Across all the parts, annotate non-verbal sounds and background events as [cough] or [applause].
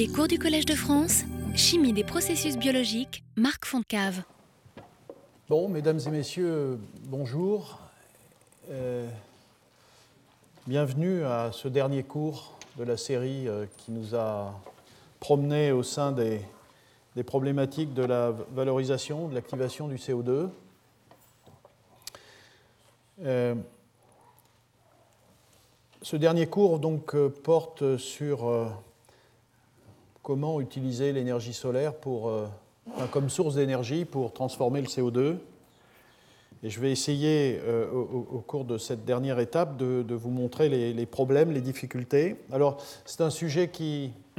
Les cours du Collège de France, Chimie des processus biologiques, Marc Foncave. Bon, mesdames et messieurs, bonjour. Euh, bienvenue à ce dernier cours de la série euh, qui nous a promené au sein des, des problématiques de la valorisation, de l'activation du CO2. Euh, ce dernier cours donc porte sur comment utiliser l'énergie solaire pour, comme source d'énergie pour transformer le CO2. Et je vais essayer au, cours de cette dernière étape de, vous montrer les, problèmes, les difficultés. Alors c'est un sujet qui, [clears throat]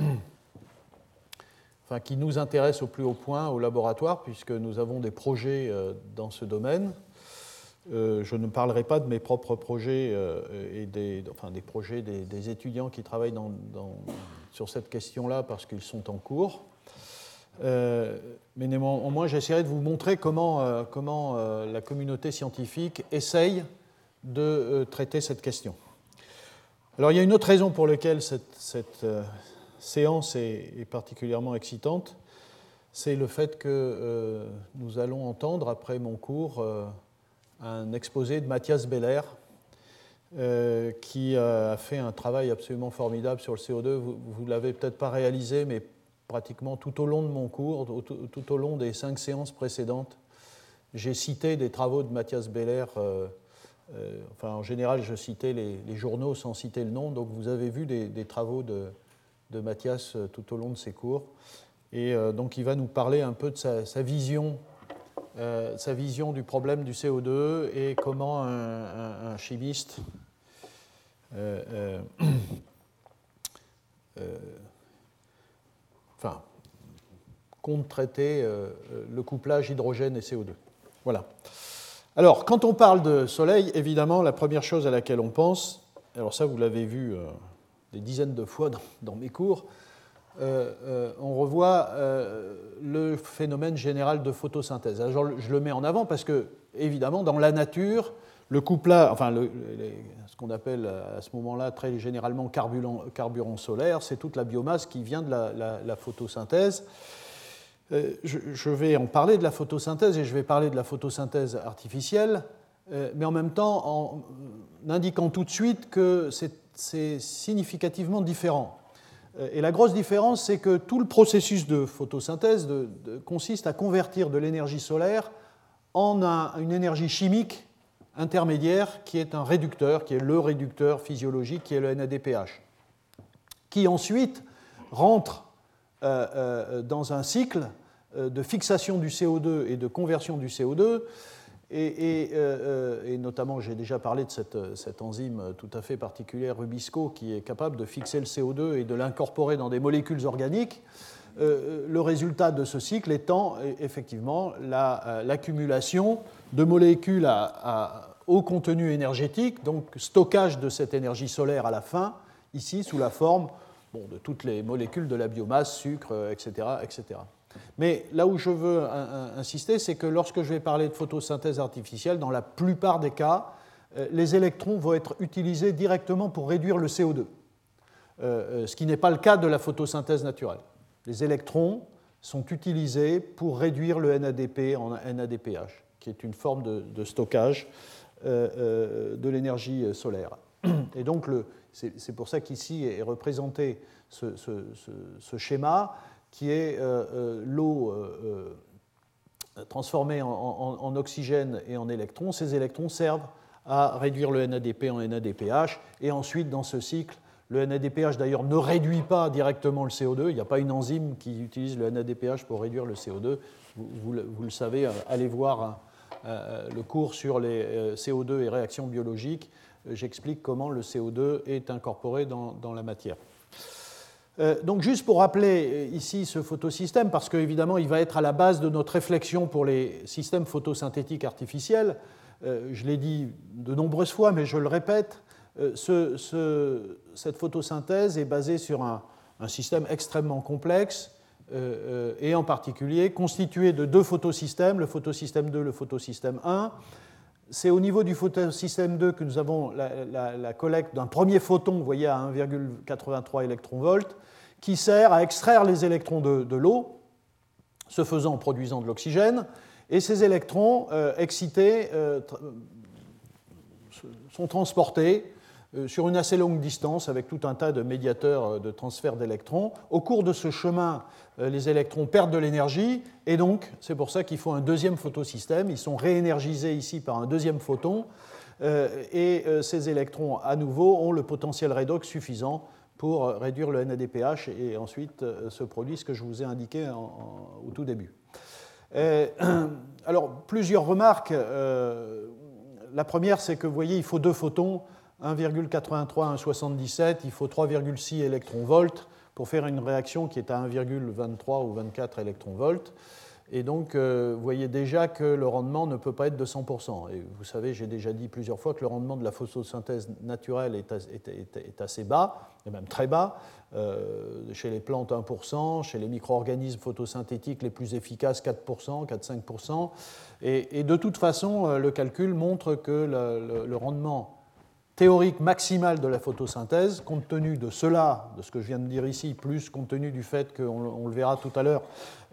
enfin, qui nous intéresse au plus haut point au laboratoire puisque nous avons des projets dans ce domaine. Euh, je ne parlerai pas de mes propres projets euh, et des, enfin, des projets des, étudiants qui travaillent dans, sur cette question-là parce qu'ils sont en cours. Euh, mais néanmoins, j'essaierai de vous montrer comment, comment la communauté scientifique essaye de traiter cette question. Alors il y a une autre raison pour laquelle cette, cette séance est, est, particulièrement excitante, c'est le fait que nous allons entendre, après mon cours, un exposé de Mathias Beller, euh, qui a fait un travail absolument formidable sur le CO2. Vous ne l'avez peut-être pas réalisé, mais pratiquement tout au long de mon cours, tout, au long des cinq séances précédentes, j'ai cité des travaux de Mathias Beller. Euh, euh, enfin, en général, je citais les, journaux sans citer le nom, donc vous avez vu des, travaux de, de, Mathias tout au long de ses cours. Et donc, il va nous parler un peu de sa, sa vision euh, sa vision du problème du CO2 et comment un, chimiste euh, euh, enfin, compte traiter le couplage hydrogène et CO2. Voilà. Alors, quand on parle de soleil, évidemment, la première chose à laquelle on pense, alors ça vous l'avez vu des dizaines de fois dans mes cours, euh, euh, on revoit euh, le phénomène général de photosynthèse. Je le mets en avant parce que, évidemment, dans la nature, le couplage, enfin, ce qu'on appelle à ce moment-là très généralement carburant, solaire, c'est toute la biomasse qui vient de la, photosynthèse. Je, vais en parler de la photosynthèse et je vais parler de la photosynthèse artificielle, mais en même temps en indiquant tout de suite que c'est significativement différent. Euh, et la grosse différence, c'est que tout le processus de photosynthèse consiste à convertir de l'énergie solaire en une énergie chimique intermédiaire qui est un réducteur, qui est le réducteur physiologique, qui est le NADPH, qui ensuite rentre euh, euh, dans un cycle de fixation du CO2 et de conversion du CO2 euh, euh, et, notamment, j'ai déjà parlé de cette, enzyme tout à fait particulière, Rubisco, qui est capable de fixer le CO2 et de l'incorporer dans des molécules organiques. Euh, le résultat de ce cycle étant effectivement l'accumulation de molécules à, haut contenu énergétique, donc stockage de cette énergie solaire à la fin, ici sous la forme de toutes les molécules de la biomasse, sucre, etc. etc. Mais là où je veux insister, c'est que lorsque je vais parler de photosynthèse artificielle, dans la plupart des cas, euh, les électrons vont être utilisés directement pour réduire le CO2, euh, euh, ce qui n'est pas le cas de la photosynthèse naturelle. Les électrons sont utilisés pour réduire le NADP en NADPH, qui est une forme de, stockage de l'énergie solaire. [clears throat] Et donc, c'est pour ça qu'ici est représenté ce schéma qui est euh, euh, l'eau euh, transformée en, oxygène et en électrons. Ces électrons servent à réduire le NADP en NADPH, et ensuite, dans ce cycle, le NADPH d'ailleurs ne réduit pas directement le CO2, il n'y a pas une enzyme qui utilise le NADPH pour réduire le CO2. Vous, le savez, allez voir le cours sur les CO2 et réactions biologiques. J'explique comment le CO2 est incorporé dans la matière. Euh, donc juste pour rappeler euh, ici ce photosystème, parce qu'évidemment il va être à la base de notre réflexion pour les systèmes photosynthétiques artificiels, euh, je l'ai dit de nombreuses fois, mais je le répète, cette photosynthèse est basée sur un, système extrêmement complexe, et en particulier constitué de deux photosystèmes, le photosystème 2 et le photosystème 1. C'est au niveau du photosystème 2 que nous avons la, collecte d'un premier photon, vous voyez, à 1,83 électronvolts, qui sert à extraire les électrons de, l'eau, ce faisant en produisant de l'oxygène, et ces électrons excités sont transportés euh, sur une assez longue distance avec tout un tas de médiateurs euh, de transfert d'électrons. Au cours de ce chemin, euh, les électrons perdent de l'énergie et donc c'est pour ça qu'il faut un deuxième photosystème. Ils sont réénergisés ici par un deuxième photon et ces électrons à nouveau ont le potentiel redox suffisant pour réduire le NADPH et ensuite se produit ce que je vous ai indiqué au tout début. [clears throat] alors plusieurs remarques. la première c'est que vous voyez il faut deux photons 1,83 à 1,77, il faut 3,6 électronvolts pour faire une réaction qui est à 1,23 ou 24 électronvolts. Et donc, euh, vous voyez déjà que le rendement ne peut pas être de 100%. Et vous savez, j'ai déjà dit plusieurs fois que le rendement de la photosynthèse naturelle est, assez bas, et même très bas. Euh, chez les plantes, 1%, chez les micro-organismes photosynthétiques les plus efficaces, 4%, 4-5%. Et, de toute façon, euh, le calcul montre que le, le rendement théorique maximale de la photosynthèse, compte tenu de cela, de ce que je viens de dire ici, plus compte tenu du fait qu'on le verra tout à l'heure,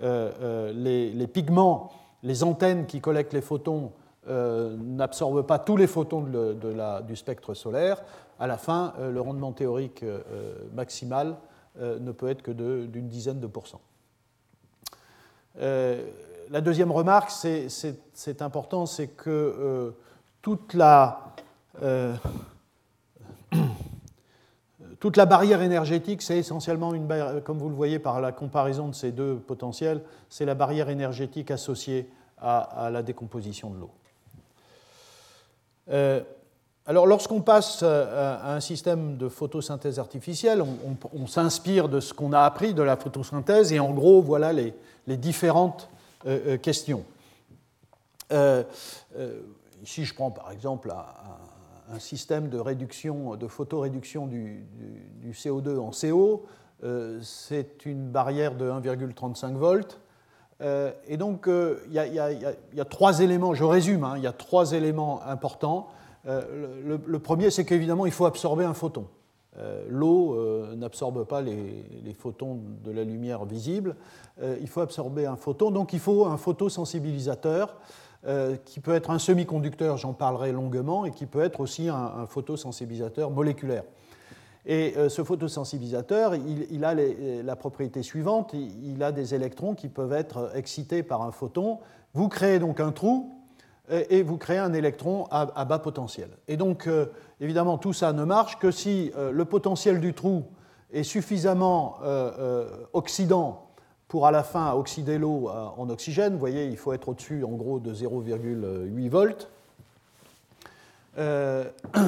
euh, euh, les, pigments, les antennes qui collectent les photons euh, n'absorbent pas tous les photons du spectre solaire, à la fin, le rendement théorique maximal ne peut être que d'une dizaine de pourcents. la deuxième remarque, c'est important, c'est que toute la toute la barrière énergétique, c'est essentiellement une comme vous le voyez par la comparaison de ces deux potentiels, c'est la barrière énergétique associée à, la décomposition de l'eau. Euh, alors, lorsqu'on passe à un système de photosynthèse artificielle, on, s'inspire de ce qu'on a appris de la photosynthèse et en gros, voilà les, différentes euh, euh, questions. ici, je prends par exemple un système de réduction, de photoréduction du, du, CO2 en CO. Euh, c'est une barrière de 1,35 volts. Euh, et donc, euh, il y, a trois éléments, je résume, hein, il y a trois éléments importants. Le, premier, c'est qu'évidemment, il faut absorber un photon. L'eau n'absorbe pas les, les, photons de la lumière visible. il faut absorber un photon, donc il faut un photosensibilisateur euh, qui peut être un semi-conducteur, j'en parlerai longuement, et qui peut être aussi un, photosensibilisateur moléculaire. Et euh, ce photosensibilisateur, il, a la propriété suivante, il, a des électrons qui peuvent être excités par un photon. Vous créez donc un trou et, vous créez un électron à, bas potentiel. Et donc, euh, évidemment, tout ça ne marche que si le potentiel du trou est suffisamment oxydant pour à la fin oxyder l'eau euh, en oxygène. Vous voyez, il faut être au-dessus en gros de 0,8 volts. Euh, [clears throat]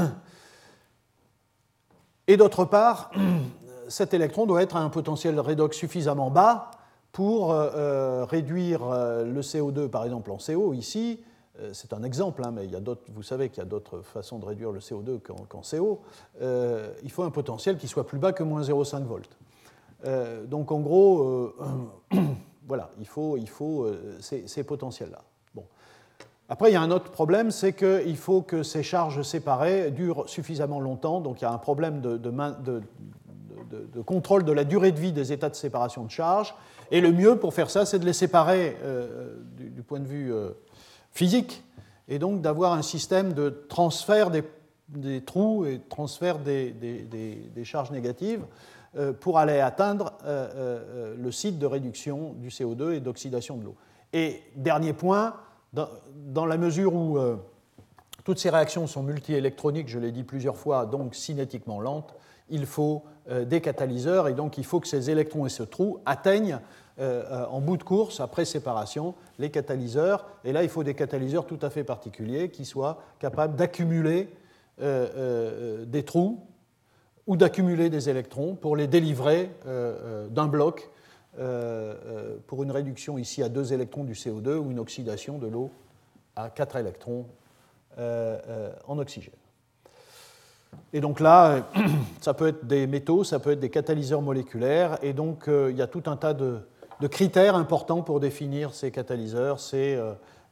et d'autre part, [clears throat] cet électron doit être à un potentiel redox suffisamment bas pour euh, réduire le CO2, par exemple en CO ici. C'est un exemple, hein, mais il y a vous savez qu'il y a d'autres façons de réduire le CO2 qu'en CO. il faut un potentiel qui soit plus bas que moins 0,5 volts. Euh, donc en gros, euh, [clears throat] voilà, il faut, euh, ces, potentiels-là. Bon. Après, il y a un autre problème, c'est qu'il faut que ces charges séparées durent suffisamment longtemps. Donc il y a un problème de, contrôle de la durée de vie des états de séparation de charges. Et le mieux pour faire ça, c'est de les séparer du, point de vue physique, et donc d'avoir un système de transfert des, trous et transfert des, charges négatives pour aller atteindre euh, euh, le site de réduction du CO2 et d'oxydation de l'eau. Et dernier point, dans la mesure où toutes ces réactions sont multiélectroniques, je l'ai dit plusieurs fois, donc cinétiquement lentes, il faut des catalyseurs et donc il faut que ces électrons et ce trou atteignent en bout de course, après séparation, les catalyseurs. Et là, il faut des catalyseurs tout à fait particuliers qui soient capables d'accumuler des trous ou d'accumuler des électrons pour les délivrer euh, euh, d'un bloc euh, pour une réduction ici à 2 électrons du CO2 ou une oxydation de l'eau à 4 électrons en oxygène. Et donc là, [clears throat] ça peut être des métaux, ça peut être des catalyseurs moléculaires, et donc il y a tout un tas de, de critères importants pour définir ces catalyseurs. C'est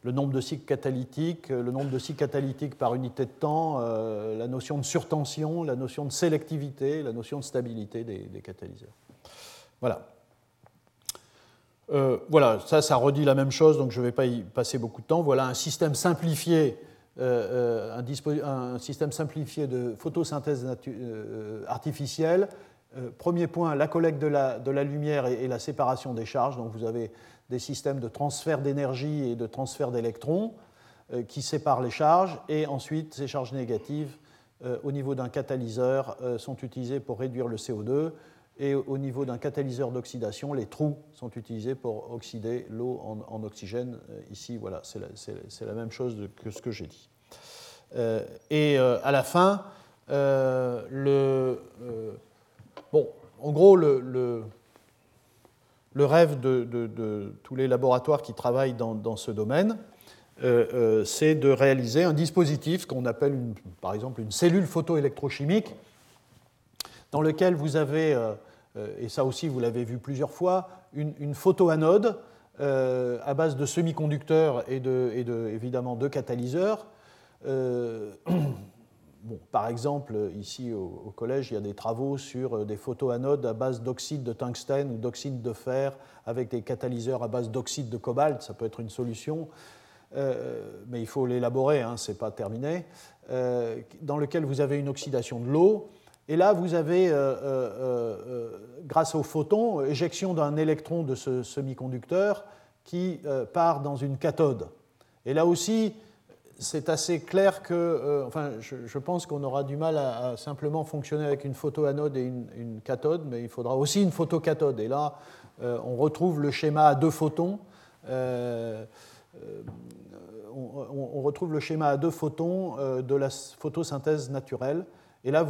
le nombre de cycles catalytiques, le nombre de cycles catalytiques par unité de temps, euh, la notion de surtension, la notion de sélectivité, la notion de stabilité des, catalyseurs. Voilà. voilà, ça, ça redit la même chose, donc je ne vais pas y passer beaucoup de temps. Voilà un système simplifié, un, un, système simplifié de photosynthèse artificielle. premier point, la collecte de la, de la lumière et, et, la séparation des charges. Donc vous avez des systèmes de transfert d'énergie et de transfert d'électrons qui séparent les charges, et ensuite ces charges négatives euh, au niveau d'un catalyseur euh, sont utilisés pour réduire le CO2 et au niveau d'un catalyseur d'oxydation, les trous sont utilisés pour oxyder l'eau en, oxygène. Euh, ici, voilà, c'est la, même chose que ce que j'ai dit. et à la fin, le, bon, en gros, le, rêve de, de, tous les laboratoires qui travaillent dans, ce domaine, euh, euh, c'est de réaliser un dispositif qu'on appelle par exemple une cellule photoélectrochimique, dans lequel vous avez, euh, et ça aussi vous l'avez vu plusieurs fois, une, photoanode à base de semi-conducteurs et, de, évidemment de catalyseurs. Par exemple, ici au, collège, il y a des travaux sur des photoanodes à base d'oxyde de tungstène ou d'oxyde de fer avec des catalyseurs à base d'oxyde de cobalt. Ça peut être une solution. Euh, mais il faut l'élaborer, hein, ce n'est pas terminé, euh, dans lequel vous avez une oxydation de l'eau. Et là, vous avez, euh, grâce au photon, éjection d'un électron de ce semi-conducteur qui part dans une cathode. Et là aussi, c'est assez clair que, enfin, je, pense qu'on aura du mal à, simplement fonctionner avec une photoanode et une, une, cathode, mais il faudra aussi une photocathode. Et là, on retrouve le schéma à deux photons. Euh, on, retrouve le schéma à deux photons euh, de la photosynthèse naturelle. Et là,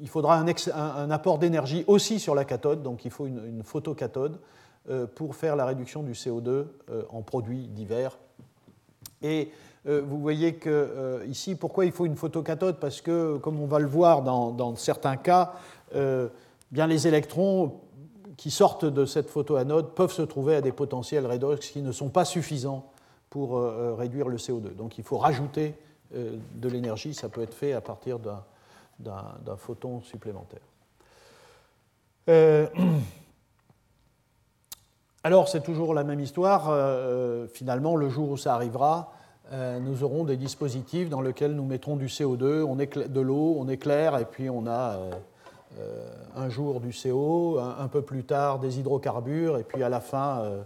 il faudra un, apport d'énergie aussi sur la cathode, donc il faut une, photocathode euh, pour faire la réduction du CO2 en produits divers. Et vous voyez que ici, pourquoi il faut une photocathode Parce que, comme on va le voir dans, certains cas, bien les électrons qui sortent de cette photoanode peuvent se trouver à des potentiels redox qui ne sont pas suffisants pour euh, euh, réduire le CO2. Donc il faut rajouter euh, de l'énergie, ça peut être fait à partir d'un photon supplémentaire. [clears throat] alors c'est toujours la même histoire. finalement, le jour où ça arrivera, nous aurons des dispositifs dans lesquels nous mettrons du CO2, on de l'eau, on éclaire, et puis on a un jour du CO, un, peu plus tard des hydrocarbures, et puis à la fin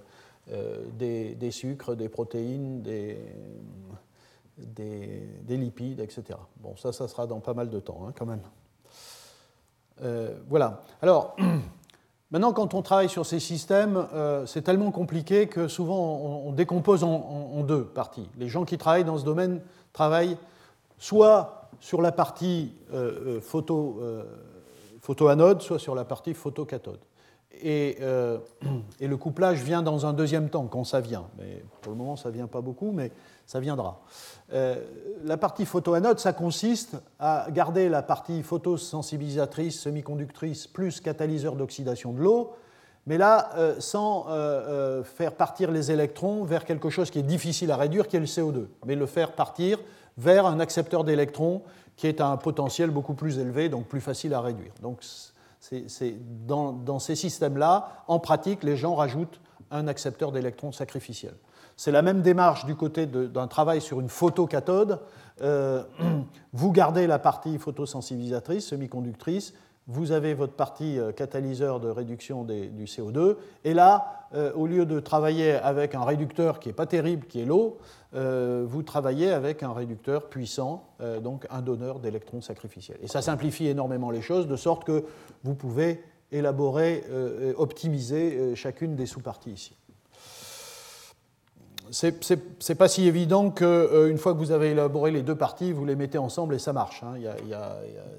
euh, des, sucres, des protéines, des, des, lipides, etc. Bon, ça, ça sera dans pas mal de temps, hein, quand même. Euh, voilà. Alors, [clears throat] maintenant, quand on travaille sur ces systèmes, euh, c'est tellement compliqué que souvent on, décompose en, deux parties. Les gens qui travaillent dans ce domaine travaillent soit sur la partie photo, photoanode, soit sur la partie photocathode. Euh, [clears throat] et, le couplage vient dans un deuxième temps, quand ça vient. Mais pour le moment, ça ne vient pas beaucoup, mais ça viendra. Euh, la partie photoanode, ça consiste à garder la partie photosensibilisatrice, semi-conductrice, plus catalyseur d'oxydation de l'eau, mais là, euh, sans faire partir les électrons vers quelque chose qui est difficile à réduire, qui est le CO2, mais le faire partir vers un accepteur d'électrons qui est à un potentiel beaucoup plus élevé, donc plus facile à réduire. Donc, c'est dans, ces systèmes-là, en pratique, les gens rajoutent un accepteur d'électrons sacrificiel. C'est la même démarche du côté d'un travail sur une photocathode. Euh, [clears throat] vous gardez la partie photosensibilisatrice, semi-conductrice, vous avez votre partie euh, catalyseur de réduction du CO2, et là, euh, au lieu de travailler avec un réducteur qui n'est pas terrible, qui est l'eau, vous travaillez avec un réducteur puissant, donc un donneur d'électrons sacrificiels. Et ça simplifie énormément les choses, de sorte que vous pouvez élaborer, optimiser chacune des sous-parties ici. C'est pas si évident qu'une fois que vous avez élaboré les deux parties, vous les mettez ensemble et ça marche. Hein.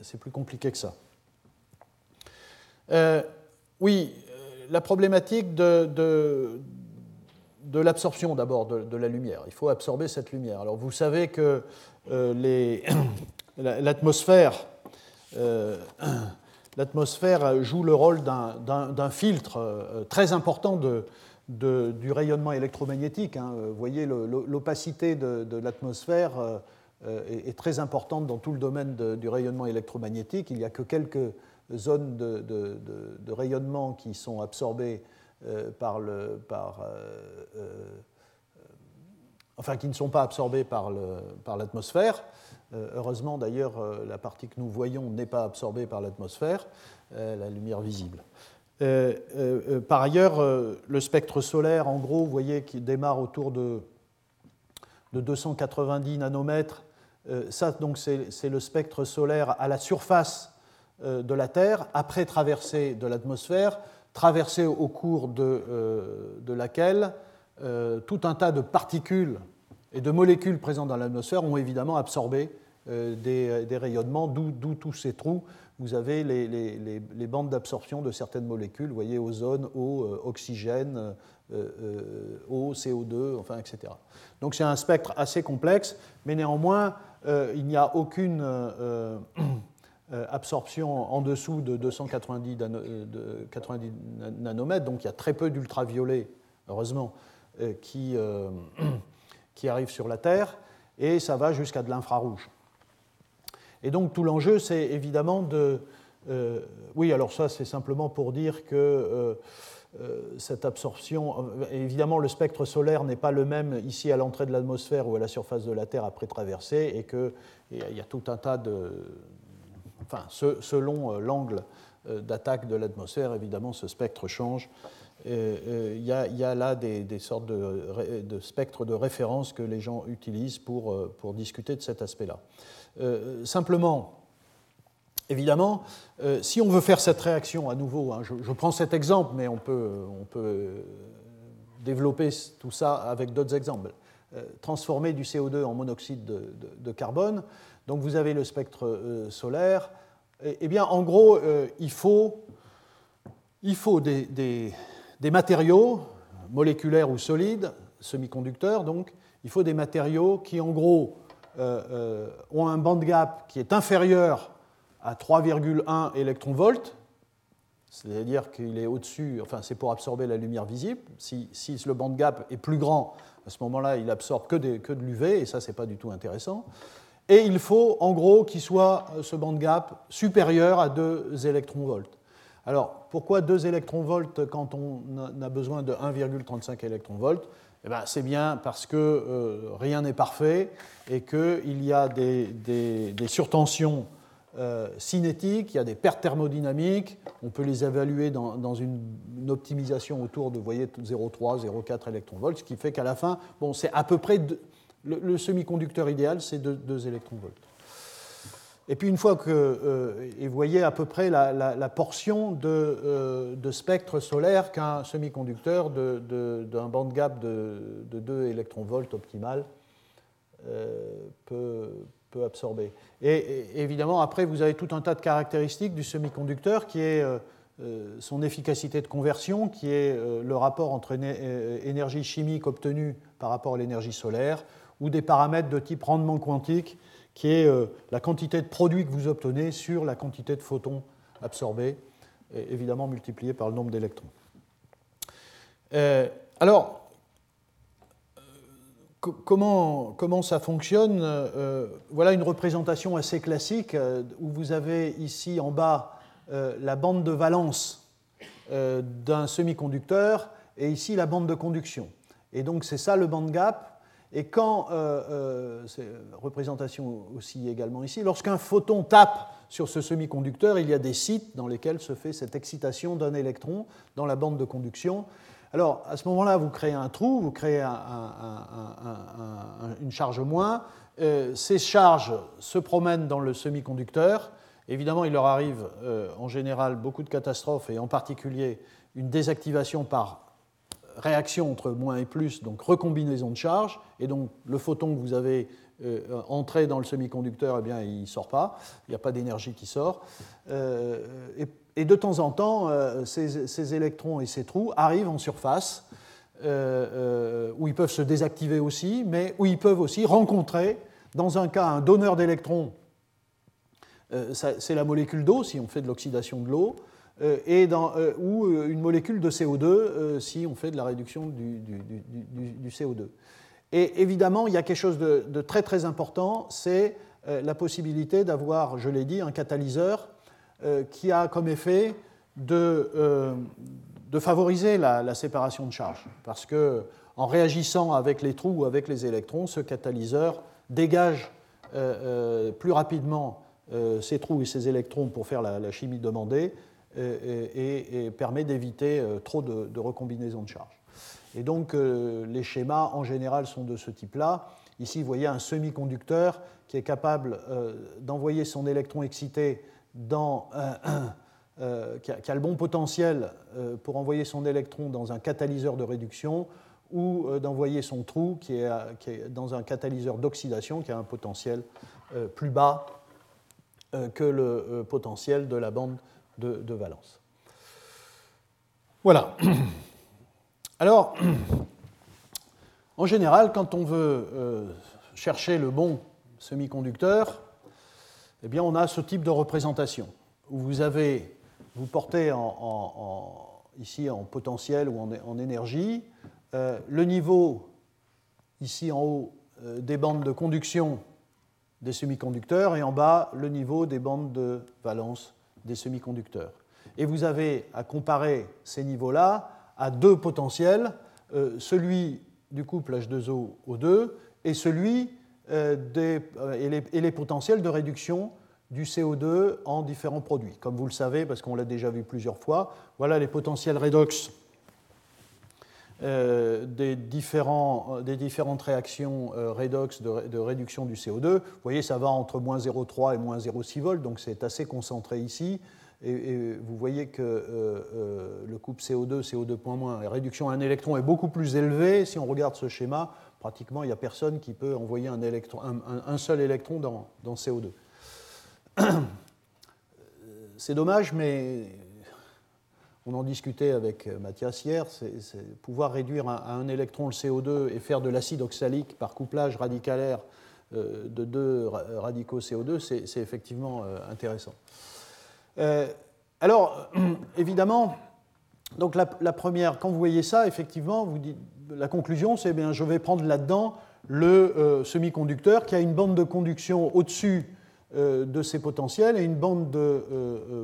C'est plus compliqué que ça. Euh, oui, euh, la problématique de, de, l'absorption d'abord de, la lumière. Il faut absorber cette lumière. Alors vous savez que euh, [coughs] l'atmosphère [coughs] l'atmosphère joue le rôle d'un filtre très important de, du rayonnement électromagnétique. Hein. Vous voyez, l'opacité de, l'atmosphère est, très importante dans tout le domaine du rayonnement électromagnétique. Il n'y a que quelques zones de, rayonnement qui sont absorbées par le, enfin qui ne sont pas absorbées par l'atmosphère. Heureusement d'ailleurs, la partie que nous voyons n'est pas absorbée par l'atmosphère, la lumière visible. Par ailleurs, le spectre solaire, en gros, vous voyez, qui démarre autour de de 290 nanomètres. Euh, ça, donc, c'est le spectre solaire à la surface euh, de la Terre, après traversée de l'atmosphère, traversée au cours de, euh, de laquelle tout un tas de particules et de molécules présentes dans l'atmosphère ont évidemment absorbé des, des, rayonnements, d'où tous ces trous. Vous avez les, bandes d'absorption de certaines molécules, vous voyez ozone, eau, oxygène, eau, CO2, enfin, etc. Donc c'est un spectre assez complexe, mais néanmoins, euh, il n'y a aucune euh, euh, absorption en dessous de 290 de 90 nanomètres, donc il y a très peu d'ultraviolets, heureusement, qui, [clears throat] qui arrivent sur la Terre, et ça va jusqu'à de l'infrarouge. Et donc tout l'enjeu, c'est évidemment de... oui, alors ça, c'est simplement pour dire que euh, cette absorption. Euh, évidemment, le spectre solaire n'est pas le même ici à l'entrée de l'atmosphère ou à la surface de la Terre après traversée, et qu'il y a tout un tas de. Enfin, selon euh, l'angle d'attaque de l'atmosphère, évidemment, ce spectre change. Il y, a, là des, sortes de, spectres de référence que les gens utilisent pour discuter de cet aspect-là. Simplement, Évidemment, euh, si on veut faire cette réaction à nouveau, hein, je, prends cet exemple, mais on peut, on peut développer tout ça avec d'autres exemples. Euh, transformer du CO2 en monoxyde de, carbone, donc vous avez le spectre euh, solaire. Eh bien, en gros, il faut, il faut des, des, matériaux moléculaires ou solides, semi-conducteurs, donc il faut des matériaux qui, en gros, ont un band gap qui est inférieur à 3,1 électronvolts, c'est-à-dire qu'il est au-dessus, enfin c'est pour absorber la lumière visible. Si, si, le band gap est plus grand, à ce moment-là, il absorbe que, que de l'UV, et ça, c'est pas du tout intéressant. Et il faut, en gros, qu'il soit euh, ce band gap supérieur à 2 électronvolts. Alors, pourquoi 2 électronvolts quand on a besoin de 1,35 électronvolts? Eh ben, C'est bien parce que euh, rien n'est parfait et qu'il y a des, surtensions euh, cinétiques, il y a des pertes thermodynamiques, on peut les évaluer dans, une, optimisation autour de, voyez, 0,3, 0,4 électronvolts, ce qui fait qu'à la fin, bon, c'est à peu près, le, semi-conducteur idéal, c'est 2, électronvolts. Et puis une fois que, euh, et vous voyez à peu près la, portion de, euh, de, spectre solaire qu'un semi-conducteur d'un band gap de, 2 électronvolts optimal peut, absorber. Et, évidemment, après, vous avez tout un tas de caractéristiques du semi-conducteur qui est euh, euh, son efficacité de conversion, qui est euh, le rapport entre énergie chimique obtenue par rapport à l'énergie solaire, ou des paramètres de type rendement quantique, qui est la quantité de produits que vous obtenez sur la quantité de photons absorbés, évidemment multiplié par le nombre d'électrons. alors, comment, comment ça fonctionne euh, Voilà une représentation assez classique euh, où vous avez ici en bas euh, la bande de valence d'un semi-conducteur et ici la bande de conduction. Et donc c'est ça le band gap. Et quand, c'est représentation aussi également ici, lorsqu'un photon tape sur ce semi-conducteur, il y a des sites dans lesquels se fait cette excitation d'un électron dans la bande de conduction. Alors, à ce moment-là, vous créez un trou, vous créez une charge moins. Euh, ces charges se promènent dans le semi-conducteur. Évidemment, il leur arrive euh, en général beaucoup de catastrophes, et en particulier une désactivation par réaction entre moins et plus, donc recombinaison de charges. Et donc, le photon que vous avez euh, entré dans le semi-conducteur, eh bien, il ne sort pas. Il n'y a pas d'énergie qui sort. et et de temps en temps, euh, ces, électrons et ces trous arrivent en surface, euh, euh, où ils peuvent se désactiver aussi, mais où ils peuvent aussi rencontrer, dans un cas, un donneur d'électrons, c'est la molécule d'eau, si on fait de l'oxydation de l'eau, et dans, ou une molécule de CO2, si on fait de la réduction du, du, CO2. Et évidemment, il y a quelque chose de, très très important, c'est la possibilité d'avoir, je l'ai dit, un catalyseur qui a comme effet de, favoriser la, séparation de charge. Parce que en réagissant avec les trous ou avec les électrons, ce catalyseur dégage plus rapidement ces trous et ces électrons pour faire la, chimie demandée et, permet d'éviter trop de, recombinaisons de charge. Et donc les schémas en général sont de ce type-là. Ici, vous voyez un semi-conducteur qui est capable euh, d'envoyer son électron excité dans, euh, qui, a, le bon potentiel euh, pour envoyer son électron dans un catalyseur de réduction ou d'envoyer son trou qui est, dans un catalyseur d'oxydation qui a un potentiel plus bas que le potentiel de la bande de, valence. Voilà. [clears throat] Alors, [clears throat] en général, quand on veut euh, chercher le bon semi-conducteur, eh bien, on a ce type de représentation où vous avez, vous portez ici en potentiel ou en, énergie euh, le niveau ici en haut euh, des bandes de conduction des semi-conducteurs et en bas le niveau des bandes de valence des semi-conducteurs. Et vous avez à comparer ces niveaux-là à deux potentiels, celui du couple H2O-O2 et celui euh, des, euh, et, les, potentiels de réduction du CO2 en différents produits. Comme vous le savez, parce qu'on l'a déjà vu plusieurs fois, voilà les potentiels redox euh, des, différents, des, différentes réactions redox de, réduction du CO2. Vous voyez, ça va entre moins 0,3 et moins 0,6 volts, donc c'est assez concentré ici. Et, vous voyez que euh, euh, le couple CO2, CO2.- la réduction à un électron est beaucoup plus élevée. Si on regarde ce schéma, pratiquement il n'y a personne qui peut envoyer un, électron, un, seul électron dans, dans CO2. [coughs] C'est dommage, mais on en discutait avec Mathias hier, c'est pouvoir réduire à un électron le CO2 et faire de l'acide oxalique par couplage radicalaire euh, de deux radicaux CO2, c'est effectivement intéressant. Euh, alors, [clears throat] évidemment, donc la, première, quand vous voyez ça, effectivement, vous dites, la conclusion, c'est bien, je vais prendre là-dedans le euh, semi-conducteur qui a une bande de conduction au-dessus euh, de ces potentiels et une bande de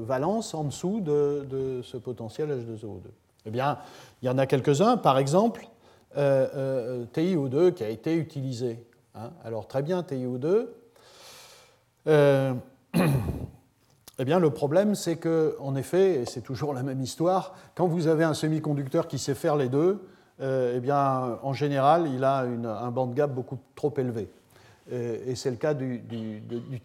valence en dessous de, ce potentiel H2O2. Eh bien, il y en a quelques-uns, par exemple, TiO2 qui a été utilisé. Hein. Alors, très bien, TiO2. [clears throat] Eh bien, le problème, c'est que, en effet, et c'est toujours la même histoire, quand vous avez un semi-conducteur qui sait faire les deux, euh, eh bien, en général, il a un band gap beaucoup trop élevé. Et, c'est le cas du,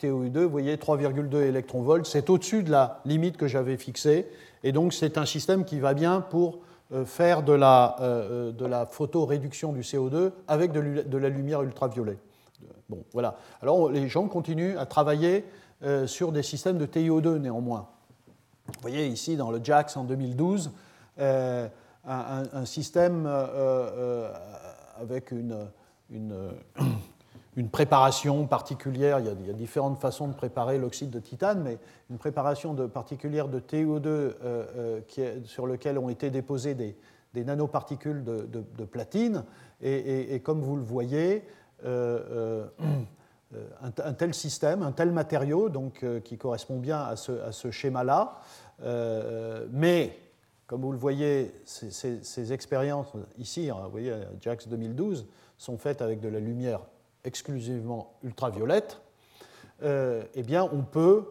TOU2. Vous voyez, 3,2 électronvolts, c'est au-dessus de la limite que j'avais fixée. Et donc, c'est un système qui va bien pour euh, faire de la, euh, de la photoréduction du CO2 avec de, la lumière ultraviolet. Bon, voilà. Alors, les gens continuent à travailler euh, sur des systèmes de TiO2 néanmoins. Vous voyez ici dans le JAX en 2012 euh, un, système euh, avec une, préparation particulière. Il y, a, différentes façons de préparer l'oxyde de titane, mais une préparation particulière de TiO2 qui sur lequel ont été déposées des, nanoparticules de, platine. Et, comme vous le voyez, euh, un, tel système, un tel matériau, donc, euh, qui correspond bien à ce, schéma-là. Euh, mais, comme vous le voyez, ces, expériences ici, hein, vous voyez, JAX 2012, sont faites avec de la lumière exclusivement ultraviolette. eh bien, on peut,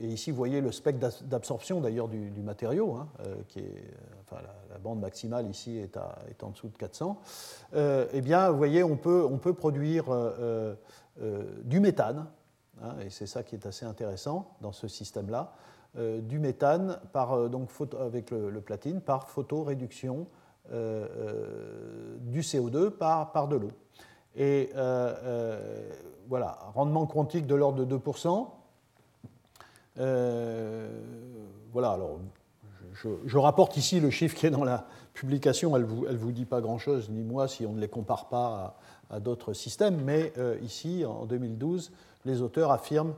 et ici vous voyez le spectre d'absorption d'ailleurs du, matériau, hein, qui est, la, bande maximale ici est, en dessous de 400, eh bien, voyez, on peut, produire euh, du méthane, hein, et c'est ça qui est assez intéressant dans ce système-là, euh, du méthane par, euh, donc, avec le, platine par photoréduction du CO2 par, par de l'eau. Et voilà, rendement quantique de l'ordre de 2%. voilà, alors je, rapporte ici le chiffre qui est dans la publication, elle ne vous, elle vous dit pas grand-chose, ni moi, si on ne les compare pas à, d'autres systèmes, mais euh, ici, en 2012, les auteurs affirment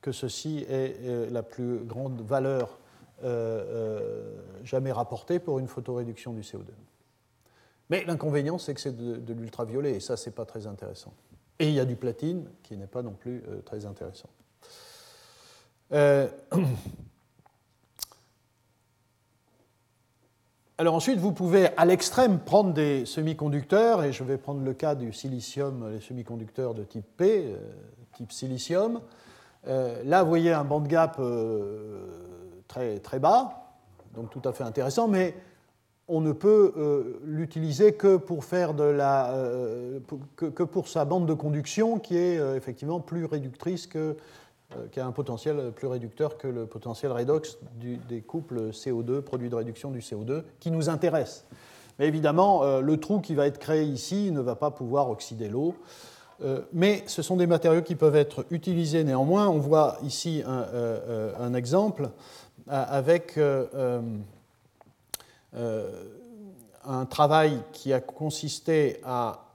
que ceci est euh, la plus grande valeur euh, jamais rapportée pour une photoréduction du CO2. Mais l'inconvénient, c'est que c'est de, l'ultraviolet, et ça, c'est pas très intéressant. Et il y a du platine, qui n'est pas non plus euh, très intéressant. Euh, alors ensuite, vous pouvez à l'extrême prendre des semi-conducteurs, et je vais prendre le cas du silicium, les semi-conducteurs de type P, euh, type silicium. là, vous voyez un band gap très, très bas, donc tout à fait intéressant, mais on ne peut l'utiliser que pour faire de la, que, pour sa bande de conduction qui est effectivement plus réductrice que euh, qui a un potentiel plus réducteur que le potentiel redox des couples CO2, produits de réduction du CO2, qui nous intéresse. Mais évidemment, euh, le trou qui va être créé ici ne va pas pouvoir oxyder l'eau. Euh, mais ce sont des matériaux qui peuvent être utilisés néanmoins. On voit ici un, exemple avec un travail qui a consisté à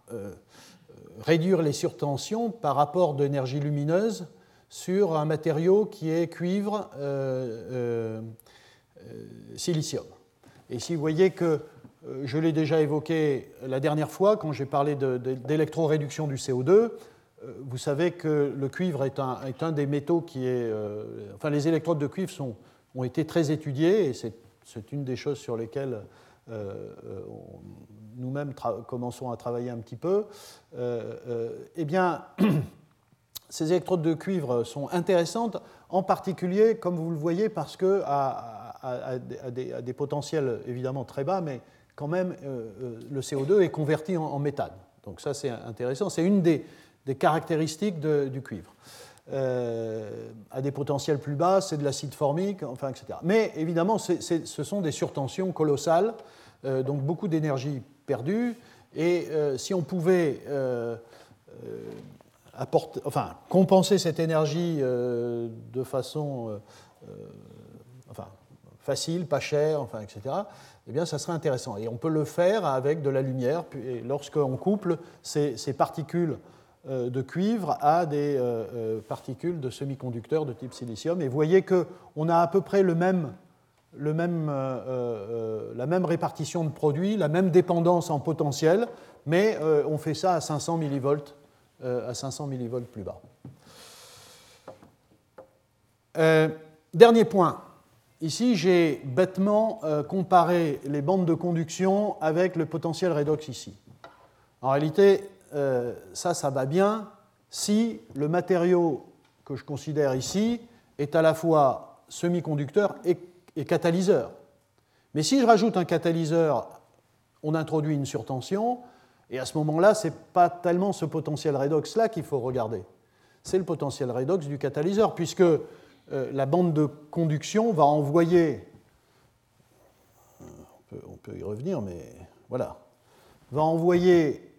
réduire les surtensions par rapport d'énergie lumineuse sur un matériau qui est cuivre euh, euh, euh, silicium. Et si vous voyez que je l'ai déjà évoqué la dernière fois quand j'ai parlé d'électroréduction du CO2, vous savez que le cuivre est un, est un des métaux qui est. enfin, les électrodes de cuivre sont, ont été très étudiées et c'est une des choses sur lesquelles nous-mêmes commençons à travailler un petit peu. eh bien, [clears throat] ces électrodes de cuivre sont intéressantes, en particulier, comme vous le voyez, parce que à, des, potentiels évidemment très bas, mais quand même, euh, euh, le CO2 est converti en, méthane. Donc ça, c'est intéressant. C'est une des, caractéristiques du cuivre. Euh, à des potentiels plus bas, c'est de l'acide formique, enfin, etc. Mais évidemment, ce sont des surtensions colossales, donc beaucoup d'énergie perdue. Et si on pouvait enfin, compenser cette énergie euh, de façon euh, euh, facile, pas chère, enfin, etc., eh bien, ça serait intéressant. Et on peut le faire avec de la lumière, lorsqu'on couple ces, particules de cuivre à des particules de semi-conducteurs de type silicium. Et vous voyez qu'on a à peu près le même, le même, la même répartition de produits, la même dépendance en potentiel, mais on fait ça à 500 millivolts euh, à 500 millivolts plus bas. Euh, dernier point. Ici, j'ai bêtement euh, comparé les bandes de conduction avec le potentiel redox ici. En réalité, ça, ça va bien si le matériau que je considère ici est à la fois semi-conducteur et, catalyseur. Mais si je rajoute un catalyseur, on introduit une surtension, et à ce moment-là, ce n'est pas tellement ce potentiel redox-là qu'il faut regarder. C'est le potentiel redox du catalyseur, puisque euh, la bande de conduction va envoyer, on peut, y revenir, mais voilà, va envoyer euh, euh,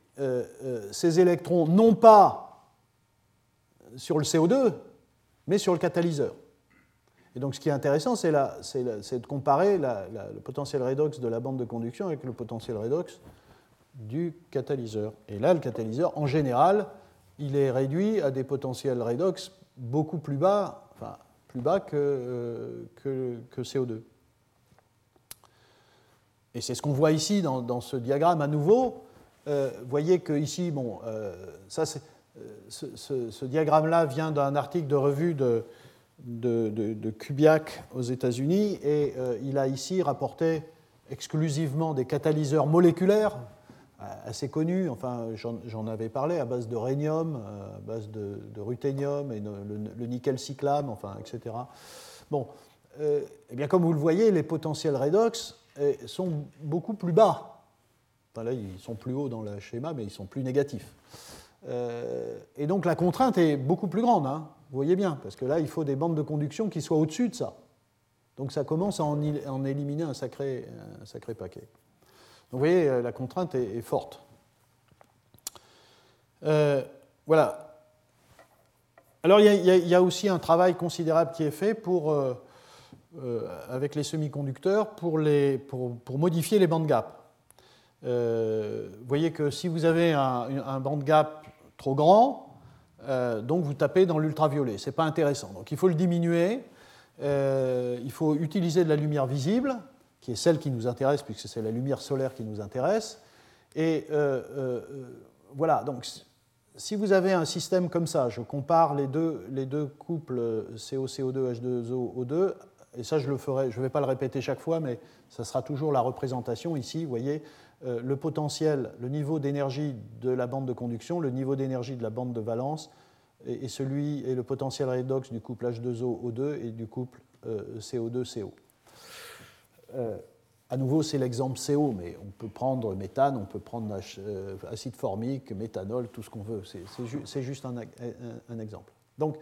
ces électrons non pas sur le CO2, mais sur le catalyseur. Et donc ce qui est intéressant, c'est de comparer le potentiel redox de la bande de conduction avec le potentiel redox du catalyseur. Et là, le catalyseur, en général, il est réduit à des potentiels redox beaucoup plus bas, enfin, plus bas que, euh, que, CO2. Et c'est ce qu'on voit ici dans, ce diagramme à nouveau. Euh, voyez que ici, bon, euh, ça, ce, ce, diagramme-là vient d'un article de revue de, de, Kubiak aux États-Unis, et il a ici rapporté exclusivement des catalyseurs moléculaires, assez connu, enfin j'en avais parlé, à base de rhénium, euh, à base de, ruthénium et le, nickel cyclame, enfin, etc. Bon, euh, eh bien comme vous le voyez, les potentiels redox sont beaucoup plus bas. Là, ils sont plus hauts dans le schéma, mais ils sont plus négatifs. Euh, et donc la contrainte est beaucoup plus grande, hein, vous voyez bien, parce que là, il faut des bandes de conduction qui soient au-dessus de ça. Donc ça commence à en, éliminer un sacré, un sacré paquet vous voyez, euh, la contrainte est, forte. Euh, voilà. Alors il y, a, aussi un travail considérable qui est fait pour, avec les semi-conducteurs pour, les, pour, modifier les bandes gap. Vous voyez que si vous avez un, un band gap trop grand, donc vous tapez dans l'ultraviolet. Ce n'est pas intéressant. Donc il faut le diminuer. il faut utiliser de la lumière visible qui est celle qui nous intéresse, puisque c'est la lumière solaire qui nous intéresse. Et euh, euh, voilà, donc si vous avez un système comme ça, je compare les deux, les deux couples CO, CO2, H2O, O2, et ça je je ne vais pas le répéter chaque fois, mais ça sera toujours la représentation ici, vous voyez, euh, le potentiel, le niveau d'énergie de la bande de conduction, le niveau d'énergie de la bande de valence, et, celui et le potentiel redox du couple H2O-O2 et du couple CO2-CO. À nouveau, c'est l'exemple CO, mais on peut prendre méthane, on peut prendre euh, acide formique, méthanol, tout ce qu'on veut. C'est juste un, exemple. Donc,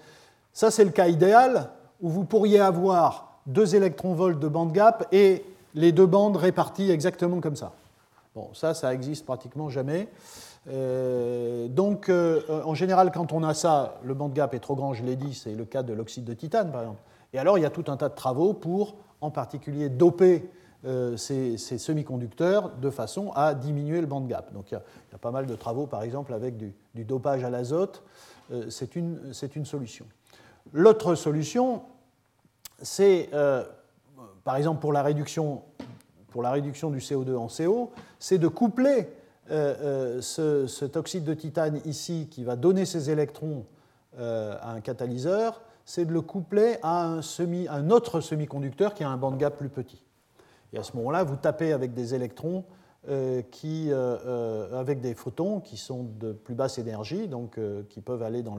ça, c'est le cas idéal où vous pourriez avoir deux électronvolts de bande gap et les deux bandes réparties exactement comme ça. Bon, ça, ça existe pratiquement jamais. Euh, donc, euh, en général, quand on a ça, le band gap est trop grand, je l'ai dit, c'est le cas de l'oxyde de titane, par exemple. Et alors, il y a tout un tas de travaux pour, en particulier, doper euh, ces, semi-conducteurs de façon à diminuer le band gap. Donc il y, a, pas mal de travaux, par exemple, avec du, dopage à l'azote. C'est une, solution. L'autre solution, c'est, par exemple, pour la, réduction, pour la réduction du CO2 en CO, c'est de coupler ce, cet oxyde de titane ici qui va donner ses électrons à un catalyseur, c'est de le coupler à un, semi, un autre semi-conducteur qui a un band gap plus petit. Et à ce moment-là, vous tapez avec des électrons euh, qui, euh, euh, avec des photons qui sont de plus basse énergie, donc qui peuvent aller dans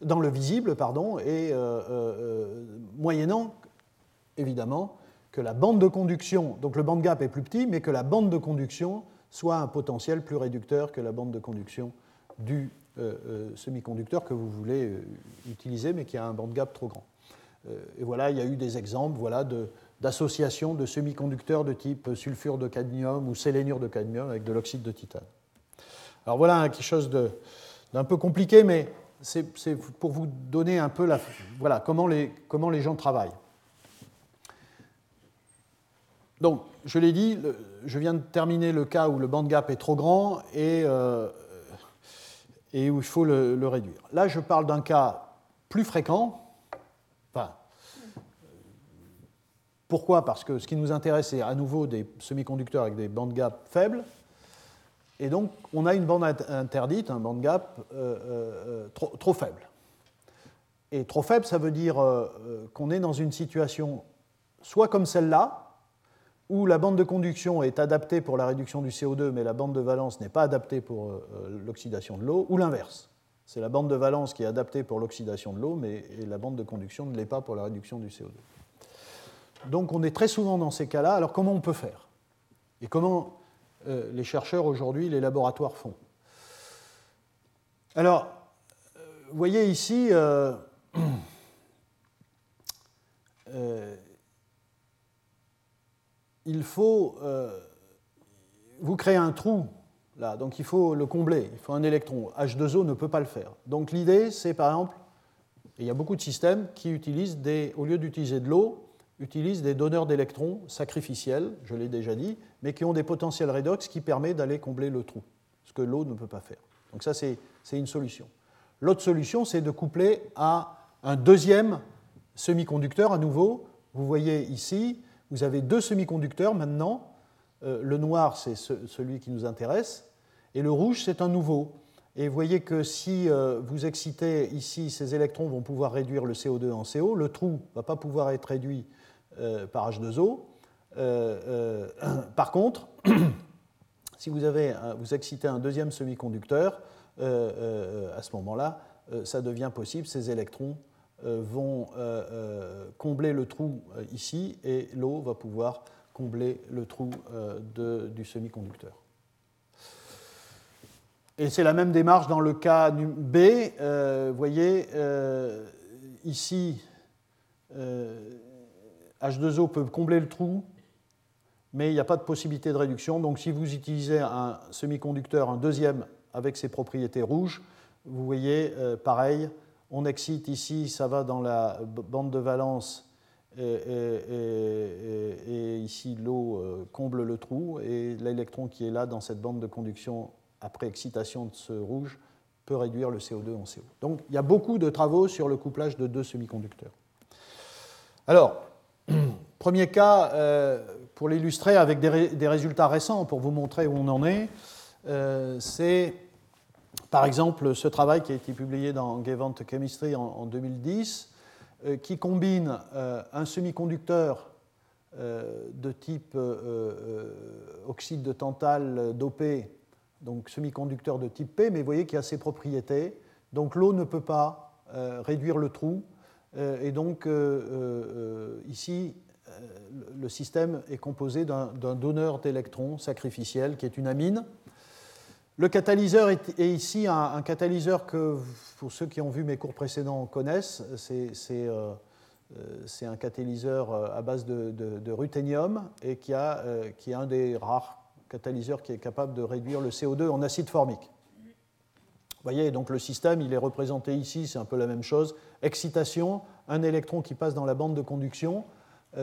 dans le visible, pardon, et moyennant, évidemment, que la bande de conduction, donc le band gap est plus petit, mais que la bande de conduction soit un potentiel plus réducteur que la bande de conduction du semi-conducteur que vous voulez utiliser, mais qui a un band gap trop grand. et voilà, il y a eu des exemples voilà, de, d'association de semi-conducteurs de type sulfure de cadmium ou sélénure de cadmium avec de l'oxyde de titane. Alors voilà quelque chose d'un peu compliqué, mais c'est pour vous donner un peu la, voilà, comment, les, comment les gens travaillent. Donc, je l'ai dit, je viens de terminer le cas où le band gap est trop grand et, euh, où il faut le, réduire. Là, je parle d'un cas plus fréquent, pourquoi? Parce que ce qui nous intéresse, c'est à nouveau des semi-conducteurs avec des bandes gap faibles. Et donc, on a une bande interdite, un band gap euh, euh, trop, faible. Et trop faible, ça veut dire qu'on est dans une situation soit comme celle-là, où la bande de conduction est adaptée pour la réduction du CO2, mais la bande de valence n'est pas adaptée pour l'oxydation de l'eau, ou l'inverse. C'est la bande de valence qui est adaptée pour l'oxydation de l'eau, mais la bande de conduction ne l'est pas pour la réduction du CO2. Donc on est très souvent dans ces cas-là. Alors comment on peut faire? Et comment euh, les chercheurs aujourd'hui, les laboratoires font? Alors, euh, vous voyez ici, euh, [clears throat] il faut, vous créer un trou là, donc il faut le combler, il faut un électron. H2O ne peut pas le faire. Donc l'idée, c'est par exemple, il y a beaucoup de systèmes qui utilisent des, au lieu d'utiliser de l'eau, utilisent des donneurs d'électrons sacrificiels, je l'ai déjà dit, mais qui ont des potentiels redox qui permettent d'aller combler le trou, ce que l'eau ne peut pas faire. Donc ça, c'est une solution. L'autre solution, c'est de coupler à un deuxième semi-conducteur à nouveau. Vous voyez ici, vous avez deux semi-conducteurs maintenant. Euh, le noir, c'est celui qui nous intéresse, et le rouge, c'est un nouveau. Et vous voyez que si euh, vous excitez ici, ces électrons vont pouvoir réduire le CO2 en CO. Le trou ne va pas pouvoir être réduit euh, par H2O. Euh, euh, [clears throat] par contre, [clears throat] si vous, avez, vous excitez un deuxième semi-conducteur, à ce moment-là, ça devient possible. Ces électrons vont combler le trou ici et l'eau va pouvoir combler le trou du semi-conducteur. Et c'est la même démarche dans le cas B. vous voyez, ici, H2O peut combler le trou, mais il n'y a pas de possibilité de réduction. Donc si vous utilisez un semi-conducteur, un deuxième avec ses propriétés rouges, vous voyez, euh, pareil, on excite ici, ça va dans la bande de valence, et, ici l'eau euh, comble le trou, et l'électron qui est là dans cette bande de conduction après excitation de ce rouge peut réduire le CO2 en CO. Donc il y a beaucoup de travaux sur le couplage de deux semi-conducteurs. Alors, [clears throat] Premier cas, euh, pour l'illustrer avec des, résultats récents, pour vous montrer où on en est, euh, c'est par exemple ce travail qui a été publié dans Gevant Chemistry en, 2010, qui combine un semi-conducteur de type oxyde de tantal dopé, donc semi-conducteur de type P, mais vous voyez qu'il a ses propriétés. Donc l'eau ne peut pas réduire le trou. et donc ici, le système est composé d'un donneur d'électrons sacrificiel qui est une amine. Le catalyseur est, ici un, catalyseur que, pour ceux qui ont vu mes cours précédents, connaissent. C'est euh, un catalyseur euh, à base de, ruthénium et qui, euh, est un des rares catalyseurs qui est capable de réduire le CO2 en acide formique. Vous voyez, donc le système, il est représenté ici, c'est un peu la même chose. Excitation, un électron qui passe dans la bande de conduction.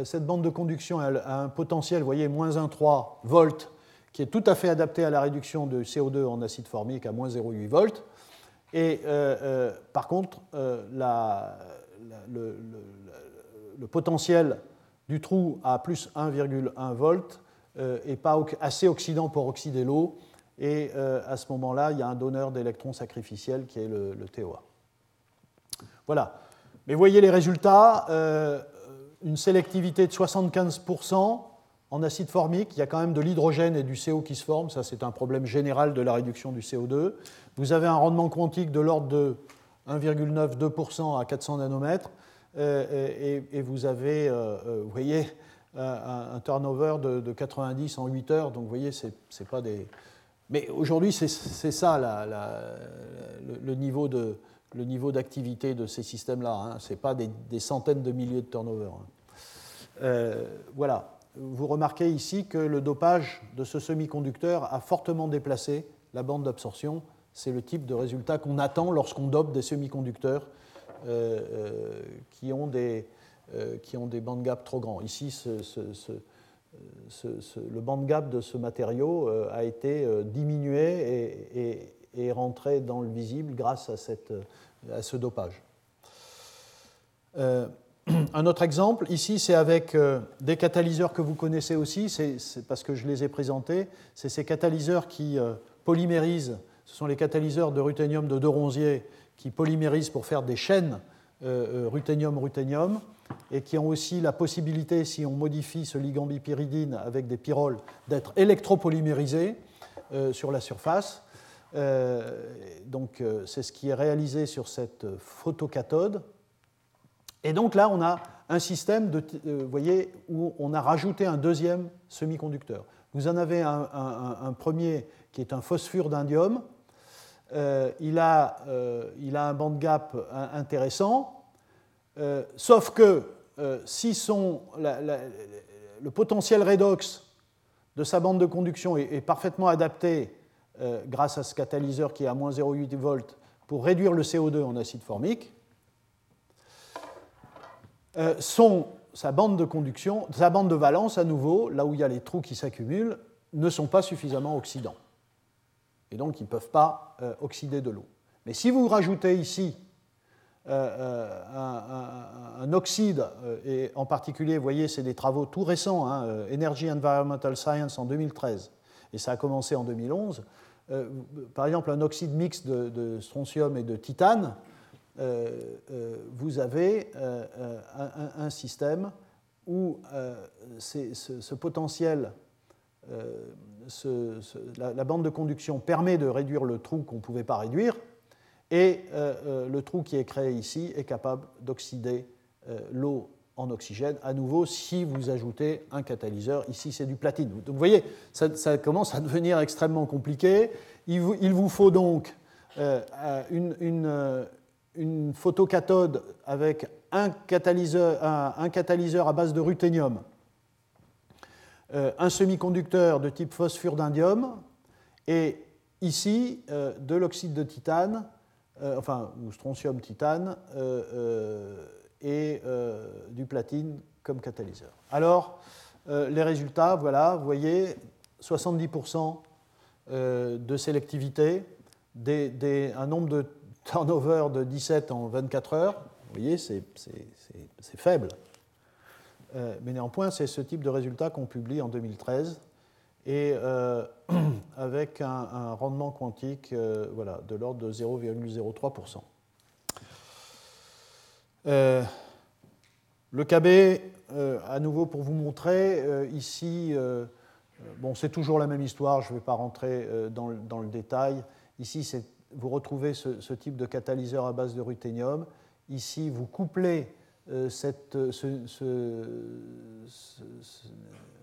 Cette bande de conduction a un potentiel, vous voyez, moins 1,3 volts qui est tout à fait adapté à la réduction de CO2 en acide formique à moins 0,8 volts. Et euh, euh, par contre, euh, le, potentiel du trou à plus 1,1 volt n'est pas assez oxydant pour oxyder l'eau. Et à ce moment-là, il y a un donneur d'électrons sacrificiels qui est le, TOA. Voilà. Mais voyez les résultats. une sélectivité de 75%, en acide formique, il y a quand même de l'hydrogène et du CO qui se forment. Ça, c'est un problème général de la réduction du CO2. Vous avez un rendement quantique de l'ordre de 1,92% à 400 nanomètres. Euh, et, vous avez, euh, euh, vous voyez, un, turnover de, 90 en 8 heures. Donc, vous voyez, c'est pas des. Mais aujourd'hui, c'est ça le, niveau d'activité de ces systèmes-là. Hein. Ce n'est pas des, centaines de milliers de turnover. Hein. voilà vous remarquez ici que le dopage de ce semi-conducteur a fortement déplacé la bande d'absorption. C'est le type de résultat qu'on attend lorsqu'on dope des semi-conducteurs euh, euh, qui, ont des, euh, qui ont des band gaps trop grands. Ici, le band gap de ce matériau a été diminué et, et, rentré dans le visible grâce à, cette, à ce dopage. Un autre exemple, ici, c'est avec euh, des catalyseurs que vous connaissez aussi, c'est parce que je les ai présentés. C'est ces catalyseurs qui euh, polymérisent, ce sont les catalyseurs de ruthénium de De Ronzier qui polymérisent pour faire des chaînes euh, ruthénium-ruthénium et qui ont aussi la possibilité, si on modifie ce ligand bipyridine avec des pyroles, d'être électropolymérisés sur la surface. donc, c'est ce qui est réalisé sur cette photocathode et donc là, on a un système euh, voyez, où on a rajouté un deuxième semi-conducteur. Vous en avez un, premier qui est un phosphure d'indium. Euh, il, a, euh, il, a, un band gap intéressant, sauf que si son, le potentiel redox de sa bande de conduction est, est parfaitement adapté grâce à ce catalyseur qui est à moins 0,8 volts pour réduire le CO2 en acide formique, euh, sa bande de conduction, sa bande de valence à nouveau, là où il y a les trous qui s'accumulent, ne sont pas suffisamment oxydants. Et donc ils ne peuvent pas euh, oxyder de l'eau. Mais si vous rajoutez ici euh, un, oxyde, et en particulier, vous voyez, c'est des travaux tout récents, hein, Energy Environmental Science en 2013, et ça a commencé en 2011, par exemple un oxyde mixte de strontium et de titane, euh, euh, vous avez euh, un, système où ce, potentiel, la, bande de conduction permet de réduire le trou qu'on ne pouvait pas réduire, et le trou qui est créé ici est capable d'oxyder l'eau en oxygène, à nouveau si vous ajoutez un catalyseur. Ici, c'est du platine. Donc vous voyez, ça, commence à devenir extrêmement compliqué. Il vous, faut donc une, une photocathode avec un catalyseur, un, catalyseur à base de ruthénium, euh, un semi-conducteur de type phosphure d'indium, et ici euh, de l'oxyde de titane, euh, enfin, ou strontium titane, et du platine comme catalyseur. Alors, les résultats, voilà, vous voyez, 70% de sélectivité, un nombre de turnover de 17 en 24 heures, vous voyez, c'est faible. Euh, mais néanmoins, c'est ce type de résultat qu'on publie en 2013, et euh, [clears throat] avec un, rendement quantique euh, voilà, de l'ordre de 0,03%. Le KB, à nouveau pour vous montrer, ici, bon, c'est toujours la même histoire, je ne vais pas rentrer dans, le, détail. Ici, vous retrouvez ce, ce, type de catalyseur à base de ruthénium. Ici, vous couplez cette,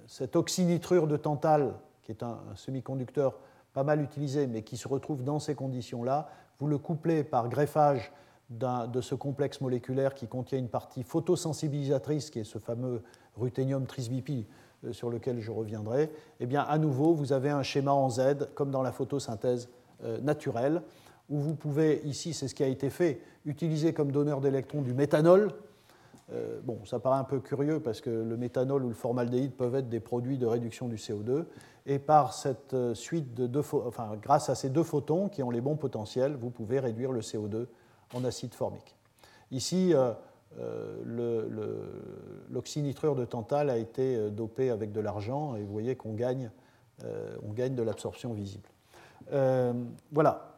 cette oxynitrure de tantal, qui est un, semi-conducteur pas mal utilisé, mais qui se retrouve dans ces conditions-là, vous le couplez par greffage de ce complexe moléculaire qui contient une partie photosensibilisatrice, qui est ce fameux ruthénium trisbipi euh, sur lequel je reviendrai, et eh bien à nouveau, vous avez un schéma en Z, comme dans la photosynthèse euh, naturelle, où vous pouvez, ici c'est ce qui a été fait, utiliser comme donneur d'électrons du méthanol, euh, bon, ça paraît un peu curieux parce que le méthanol ou le formaldéhyde peuvent être des produits de réduction du CO2. Et par cette euh, suite de deux, enfin, grâce à ces deux photons qui ont les bons potentiels, vous pouvez réduire le CO2 en acide formique. Ici, euh, l'oxynitrure de tantal a été dopé avec de l'argent et vous voyez qu'on gagne, gagne de l'absorption visible. Voilà.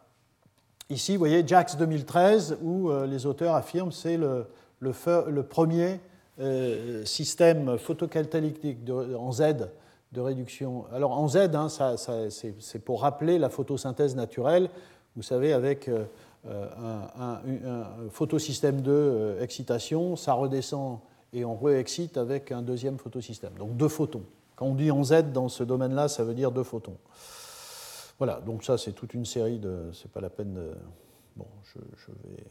Ici, vous voyez JAX 2013 où les auteurs affirment c'est le, premier euh, système photocatalytique en Z de réduction. Alors en Z, hein, c'est pour rappeler la photosynthèse naturelle, vous savez, avec euh, un, photosystème de euh, excitation, ça redescend et on réexcite avec un deuxième photosystème. Donc deux photons. Quand on dit en Z dans ce domaine-là, ça veut dire deux photons. Voilà, donc ça c'est toute une série de. C'est pas la peine de. Bon, je vais.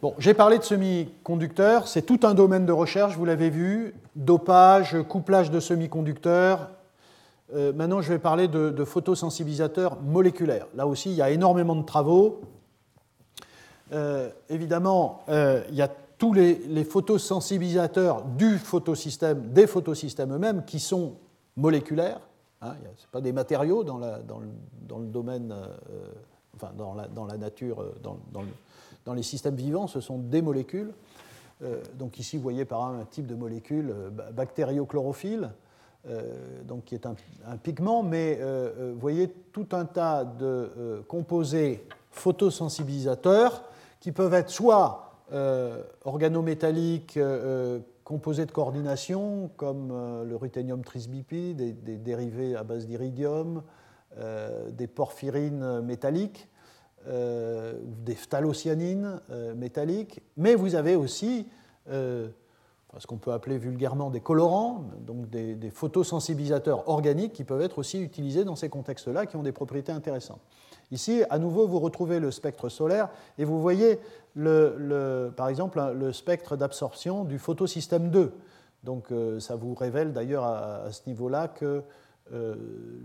Bon, j'ai parlé de semi-conducteurs, c'est tout un domaine de recherche, vous l'avez vu, dopage, couplage de semi-conducteurs. Euh, maintenant, je vais parler de, photosensibilisateurs moléculaires. Là aussi, il y a énormément de travaux. Euh, évidemment, euh, il y a tous les, photosensibilisateurs du photosystème, des photosystèmes eux-mêmes, qui sont moléculaires. Hein, Ce pas des matériaux dans, le, domaine, enfin dans la, dans la nature, dans, dans le dans les systèmes vivants, ce sont des molécules. Euh, donc ici, vous voyez par un type de molécule euh, bactériochlorophylle, euh, donc qui est un, pigment, mais vous voyez tout un tas de composés photosensibilisateurs qui peuvent être soit organométalliques, composés de coordination, comme le ruthénium trisbipi, des, des, dérivés à base d'iridium, des porphyrines métalliques, euh, des phthalocyanines euh, métalliques, mais vous avez aussi euh, ce qu'on peut appeler vulgairement des colorants, donc des, photosensibilisateurs organiques qui peuvent être aussi utilisés dans ces contextes-là, qui ont des propriétés intéressantes. Ici, à nouveau, vous retrouvez le spectre solaire et vous voyez, par exemple, le spectre d'absorption du photosystème 2. Donc, ça vous révèle d'ailleurs à, ce niveau-là que euh,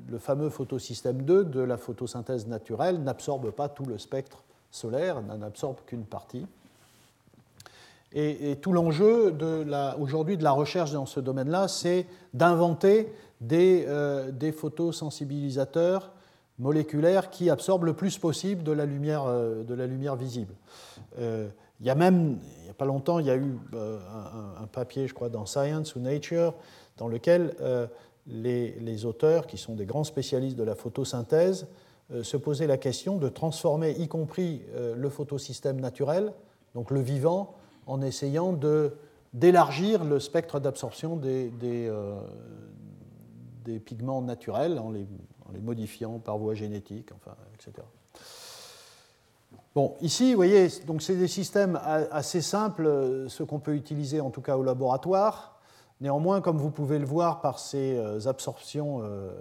le fameux photosystème 2 de la photosynthèse naturelle n'absorbe pas tout le spectre solaire, n'en absorbe qu'une partie. Et, tout l'enjeu aujourd'hui de la recherche dans ce domaine-là, c'est d'inventer des, euh, des, photosensibilisateurs moléculaires qui absorbent le plus possible de la lumière, euh, de la lumière visible. il y a même, il n'y a pas longtemps, il y a eu un, papier, je crois, dans Science ou Nature, dans lequel les, auteurs, qui sont des grands spécialistes de la photosynthèse, euh, se posaient la question de transformer, y compris euh, le photosystème naturel, donc le vivant, en essayant d'élargir le spectre d'absorption des, euh, pigments naturels, en les, modifiant par voie génétique, enfin, etc. Bon, ici, vous voyez, donc c'est des systèmes assez simples, ce qu'on peut utiliser en tout cas au laboratoire. Néanmoins, comme vous pouvez le voir par ces euh, absorptions euh,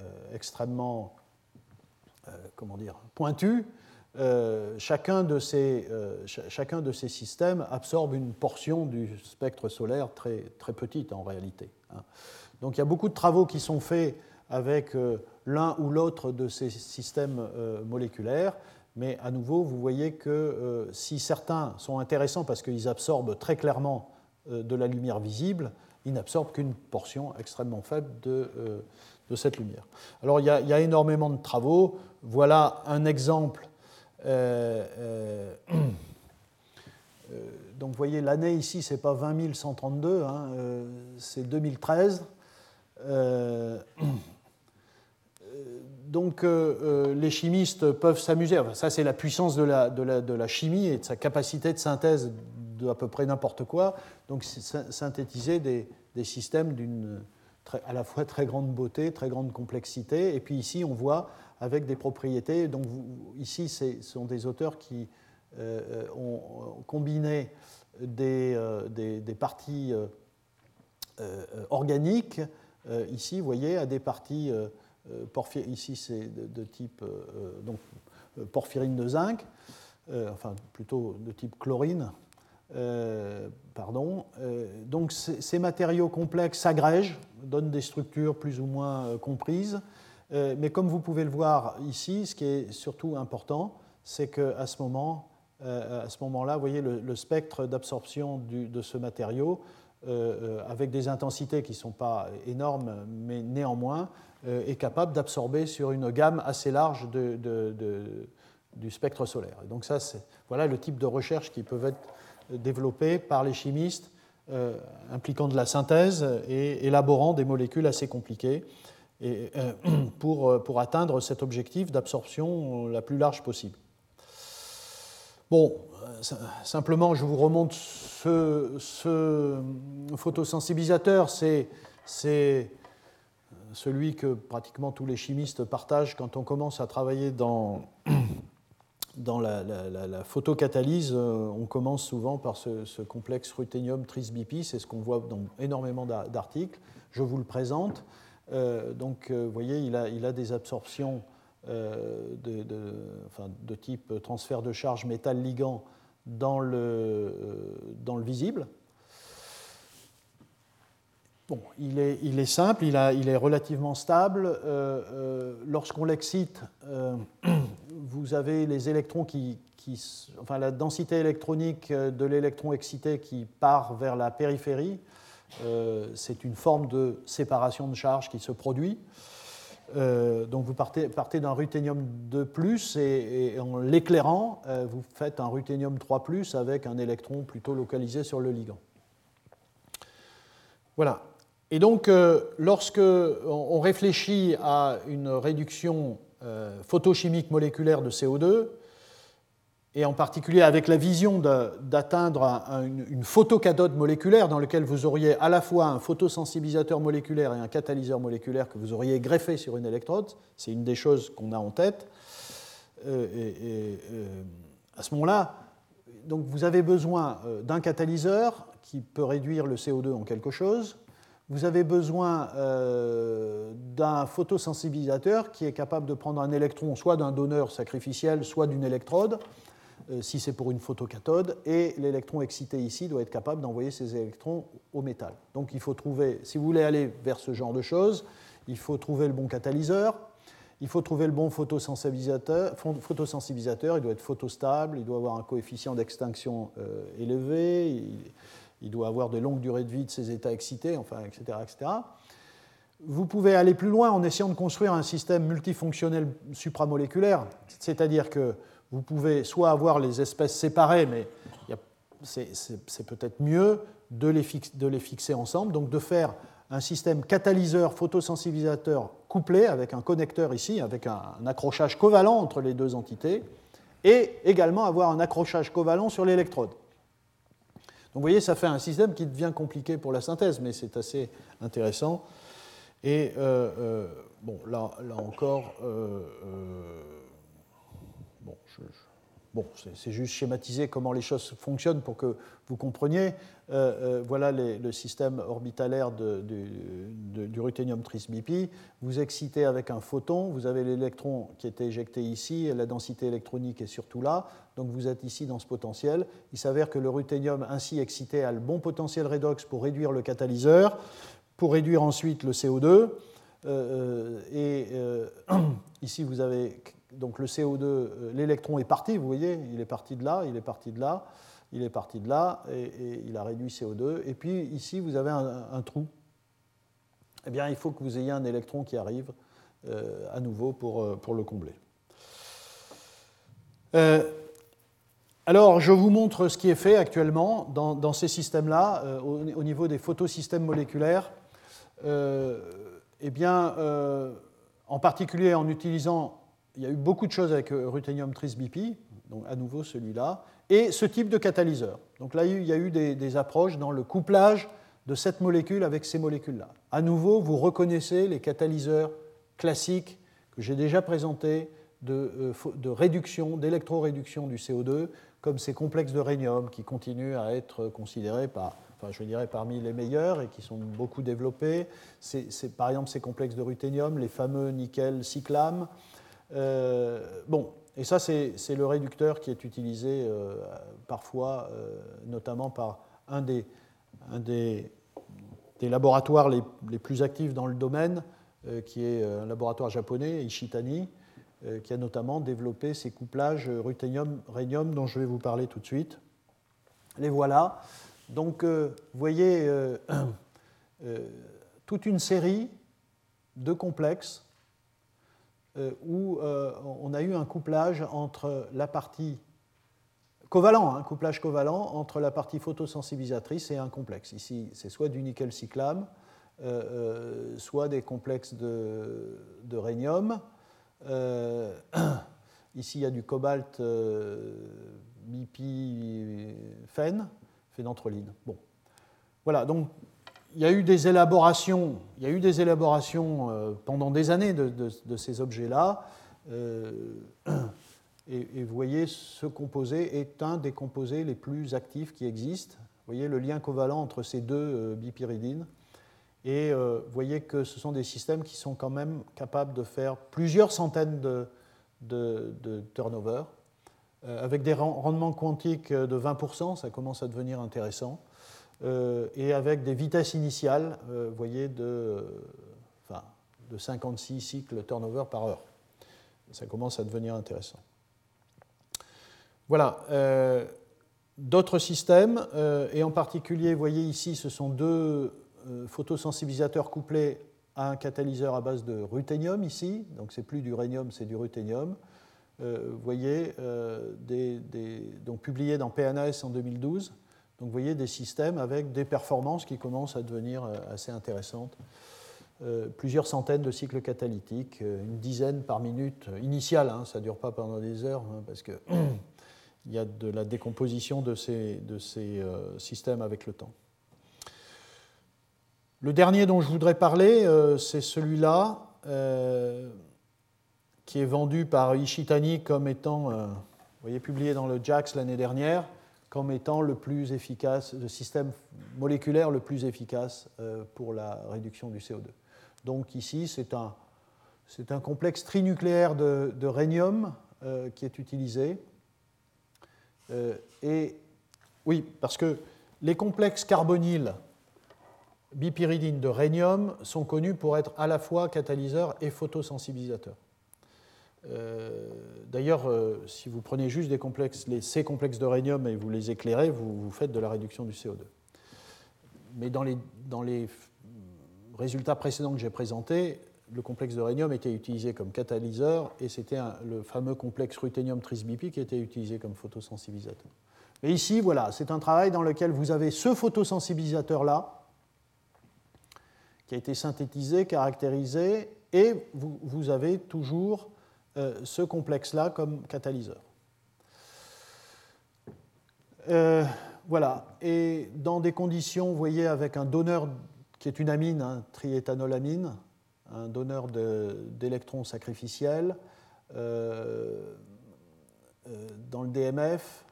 euh, extrêmement comment dire, pointues, chacun, de ces, chacun de ces systèmes absorbe une portion du spectre solaire très, très petite en réalité. Hein. Donc il y a beaucoup de travaux qui sont faits avec l'un ou l'autre de ces systèmes moléculaires, mais à nouveau, vous voyez que si certains sont intéressants parce qu'ils absorbent très clairement de la lumière visible, il n'absorbe qu'une portion extrêmement faible de, euh, cette lumière. Alors il y, a, énormément de travaux. Voilà un exemple. Euh, euh, [clears throat] donc vous voyez, l'année ici, ce n'est pas 20 132, hein, c'est 2013. [clears throat] donc les chimistes peuvent s'amuser, ça c'est la puissance de la, chimie et de sa capacité de synthèse de à peu près n'importe quoi, donc synthétiser des, systèmes d'une à la fois très grande beauté, très grande complexité. Et puis ici, on voit avec des propriétés. Donc ici, ce sont des auteurs qui euh, ont combiné des, euh, des, parties euh, organiques. ici, vous voyez, à des parties ici c'est de, type donc, porphyrine de zinc, enfin plutôt de type chlorine. pardon. donc ces matériaux complexes s'agrègent, donnent des structures plus ou moins comprises. Euh, mais comme vous pouvez le voir ici, ce qui est surtout important, c'est qu'à ce moment, euh, à ce moment-là, vous voyez le, spectre d'absorption de ce matériau, euh, avec des intensités qui ne sont pas énormes, mais néanmoins, est capable d'absorber sur une gamme assez large du spectre solaire. Donc ça, voilà le type de recherche qui peuvent être développées par les chimistes impliquant de la synthèse et élaborant des molécules assez compliquées euh, [clears throat] euh, pour, atteindre cet objectif d'absorption la plus large possible. Bon, euh, simplement, je vous remonte ce, photosensibilisateur, c'est celui que pratiquement tous les chimistes partagent quand on commence à travailler dans, [coughs] la, photocatalyse. On commence souvent par ce, complexe ruthénium tris-BP, c'est ce qu'on voit dans énormément d'articles. Je vous le présente. Euh, donc, euh, vous voyez, il a des absorptions euh, de, type transfert de charge métal-ligand dans le, dans le visible. Bon, il est, il est simple, il, est relativement stable. Lorsqu'on l'excite, [clears throat] vous avez les électrons qui, enfin la densité électronique de l'électron excité qui part vers la périphérie. Euh, c'est une forme de séparation de charge qui se produit. Euh, donc vous partez, d'un ruthénium 2 et, et en l'éclairant, euh, vous faites un ruthénium 3 avec un électron plutôt localisé sur le ligand. Voilà. Et donc, lorsque on réfléchit à une réduction photochimique moléculaire de CO2, et en particulier avec la vision d'atteindre une photocathode moléculaire dans laquelle vous auriez à la fois un photosensibilisateur moléculaire et un catalyseur moléculaire que vous auriez greffé sur une électrode, c'est une des choses qu'on a en tête. Euh, et, euh, à ce moment-là, vous avez besoin euh, d'un catalyseur qui peut réduire le CO2 en quelque chose. Vous avez besoin d'un photosensibilisateur qui est capable de prendre un électron soit d'un donneur sacrificiel, soit d'une électrode, si c'est pour une photocathode, et l'électron excité ici doit être capable d'envoyer ces électrons au métal. Donc il faut trouver, si vous voulez aller vers ce genre de choses, il faut trouver le bon catalyseur, il faut trouver le bon photosensibilisateur, photosensibilisateur il doit être photostable, il doit avoir un coefficient d'extinction euh, élevé, il, doit avoir de longues durées de vie de ces états excités, enfin, etc., etc. Vous pouvez aller plus loin en essayant de construire un système multifonctionnel supramoléculaire, c'est-à-dire que vous pouvez soit avoir les espèces séparées, mais c'est peut-être mieux de les, fixer ensemble, donc de faire un système catalyseur photosensibilisateur couplé avec un connecteur ici, avec un, accrochage covalent entre les deux entités, et également avoir un accrochage covalent sur l'électrode. Donc vous voyez, ça fait un système qui devient compliqué pour la synthèse, mais c'est assez intéressant. Et euh, euh, bon, là, encore, euh, Bon, c'est juste schématiser comment les choses fonctionnent pour que vous compreniez. Euh, euh, voilà le système orbitalaire du ruthénium tris-BP. Vous excitez avec un photon, vous avez l'électron qui est éjecté ici, la densité électronique est surtout là, donc vous êtes ici dans ce potentiel. Il s'avère que le ruthénium ainsi excité a le bon potentiel redox pour réduire le catalyseur, pour réduire ensuite le CO2. Euh, et [clears throat] ici, vous avez donc le CO2, euh, l'électron est parti, vous voyez, il est parti de là, il est parti de là, il est parti de là, et, il a réduit CO2. Et puis ici, vous avez un, trou. Eh bien, il faut que vous ayez un électron qui arrive euh, à nouveau pour, euh, pour le combler. alors, je vous montre ce qui est fait actuellement dans, ces systèmes-là, au, au, niveau des photosystèmes moléculaires. eh bien, en particulier en utilisant il y a eu beaucoup de choses avec euh, Ruthénium tris BP, donc à nouveau celui-là, et ce type de catalyseur. Donc là, il y a eu des, approches dans le couplage de cette molécule avec ces molécules-là. À nouveau, vous reconnaissez les catalyseurs classiques que j'ai déjà présentés de, euh, de réduction, d'électroréduction du CO2, comme ces complexes de rhénium qui continuent à être considérés par, enfin, je dirais parmi les meilleurs et qui sont beaucoup développés. C'est par exemple ces complexes de ruthénium, les fameux nickel cyclame. Euh, bon, et ça, c'est le réducteur qui est utilisé euh, parfois, euh, notamment par un des, laboratoires les, plus actifs dans le domaine, qui est un laboratoire japonais, Ishitani, qui a notamment développé ces couplages ruthénium-rhénium dont je vais vous parler tout de suite. Les voilà. Donc, vous voyez [coughs] toute une série de complexes où euh, on a eu un couplage entre la partie covalent, un hein, couplage covalent entre la partie photosensibilisatrice et un complexe. Ici, c'est soit du nickel cyclame, euh, soit des complexes de, rhénium. [clears throat] ici, il y a du cobalt bipyphène, phénanthroline. Bon. Voilà, donc il y a eu des élaborations, il y a eu des élaborations euh, pendant des années de, ces objets-là. Euh, et, vous voyez, ce composé est un des composés les plus actifs qui existent. Vous voyez le lien covalent entre ces deux euh, bipyridines. Et vous voyez que ce sont des systèmes qui sont quand même capables de faire plusieurs centaines de, de turnover. avec des rendements quantiques de 20%, ça commence à devenir intéressant. Euh, et avec des vitesses initiales, euh, voyez, de, enfin, de 56 cycles turnover par heure. Ça commence à devenir intéressant. Voilà. Euh, d'autres systèmes, et en particulier, vous voyez ici, ce sont deux photosensibilisateurs couplés à un catalyseur à base de ruthénium ici, donc c'est plus du rhénium, c'est du ruthénium. vous voyez, donc publié dans PNAS en 2012. Donc vous voyez des systèmes avec des performances qui commencent à devenir euh, assez intéressantes. Euh, plusieurs centaines de cycles catalytiques, euh, une dizaine par minute initiale, hein, ça ne dure pas pendant des heures, hein, parce qu'il [clears throat] y a de la décomposition de ces, de ces systèmes avec le temps. Le dernier dont je voudrais parler, c'est celui-là, qui est vendu par Ishitani comme étant, vous voyez, publié dans le JAX l'année dernière comme étant le plus efficace, le système moléculaire le plus efficace euh, pour la réduction du CO2. Donc ici, c'est un, complexe trinucléaire de, de rhénium euh, qui est utilisé. Euh, et oui, parce que les complexes carbonyles bipyridines de rhénium sont connus pour être à la fois catalyseurs et photosensibilisateurs. Euh, d'ailleurs, euh, si vous prenez juste des complexes, les, ces complexes de rhénium et vous les éclairez, vous, faites de la réduction du CO2. Mais dans les, résultats précédents que j'ai présentés, le complexe de rhénium était utilisé comme catalyseur et c'était le fameux complexe ruthénium trisbipi qui était utilisé comme photosensibilisateur. Mais ici, voilà, c'est un travail dans lequel vous avez ce photosensibilisateur-là qui a été synthétisé, caractérisé, et vous, avez toujours ce complexe-là comme catalyseur. Euh, voilà, et dans des conditions, vous voyez, avec un donneur qui est une amine, un triéthanolamine, un donneur d'électrons sacrificiels, euh, dans le DMF,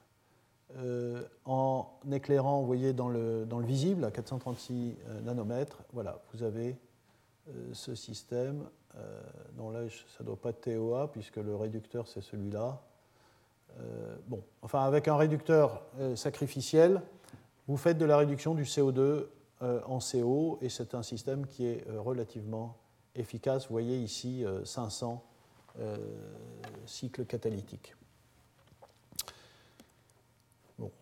en éclairant, vous voyez, dans le, dans le visible, à 436 nanomètres, voilà, vous avez ce système euh, non, là, ça ne doit pas être TOA, puisque le réducteur, c'est celui-là. Euh, bon, enfin, avec un réducteur euh, sacrificiel, vous faites de la réduction du CO2 en CO, et c'est un système qui est relativement efficace. Vous voyez ici 500 cycles catalytiques. Bon.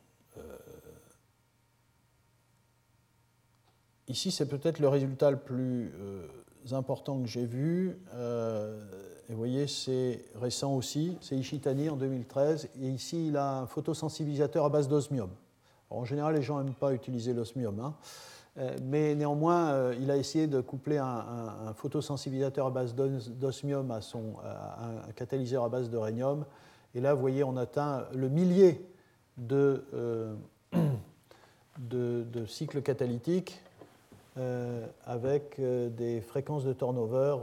Ici, c'est peut-être le résultat le plus importants que j'ai vus. Euh, et vous voyez, c'est récent aussi, c'est Ishitani en 2013. Et ici, il a un photosensibilisateur à base d'osmium. En général, les gens n'aiment pas utiliser l'osmium. Hein. Euh, mais néanmoins, euh, il a essayé de coupler un, photosensibilisateur à base d'osmium à, son, un catalyseur à base de rhénium. Et là, vous voyez, on atteint le millier de, [coughs] de, cycles catalytiques avec des fréquences de turnover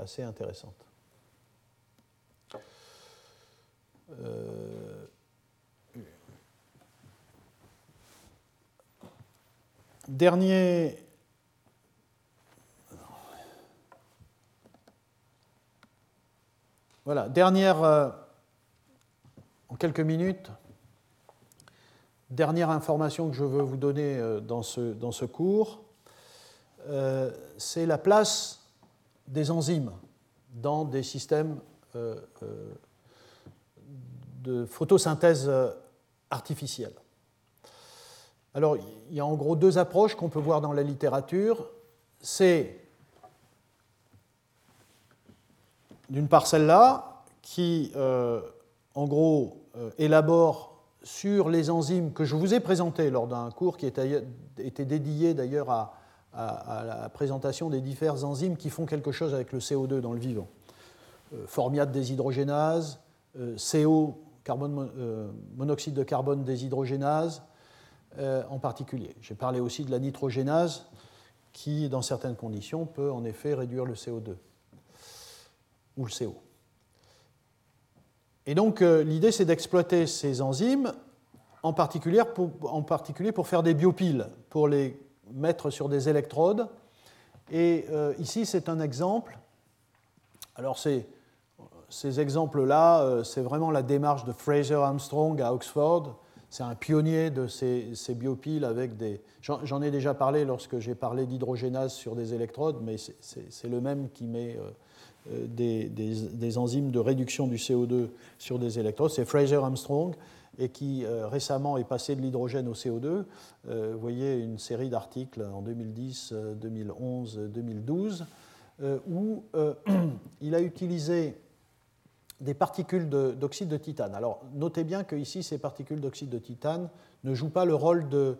assez intéressantes. Dernier. Voilà, dernière, euh, en quelques minutes, dernière information que je veux vous donner euh, dans ce, dans ce cours, euh, c'est la place des enzymes dans des systèmes de photosynthèse artificielle. Alors, il y a en gros deux approches qu'on peut voir dans la littérature. C'est d'une part celle-là, qui euh, en gros euh, élabore sur les enzymes que je vous ai présentées lors d'un cours qui était, dédié d'ailleurs à, la présentation des diverses enzymes qui font quelque chose avec le CO2 dans le vivant. Euh, formiate déshydrogénase, CO, carbone, monoxyde de carbone déshydrogénase, euh, en particulier. J'ai parlé aussi de la nitrogénase qui, dans certaines conditions, peut en effet réduire le CO2 ou le CO. Et donc euh, l'idée, c'est d'exploiter ces enzymes, en particulier, pour, en particulier pour faire des biopiles, pour les mettre sur des électrodes. Et euh, ici, c'est un exemple. Alors ces, ces exemples-là, c'est vraiment la démarche de Fraser Armstrong à Oxford c'est un pionnier de ces, biopiles avec des. J'en ai déjà parlé lorsque j'ai parlé d'hydrogénase sur des électrodes, mais c'est le même qui met euh, euh, des, enzymes de réduction du CO2 sur des électrodes. C'est Fraser Armstrong et qui euh, récemment est passé de l'hydrogène au CO2. vous voyez une série d'articles en 2010, 2011, 2012, où [clears throat] il a utilisé des particules d'oxyde de, titane. Alors notez bien que ici, ces particules d'oxyde de titane ne jouent pas le rôle de,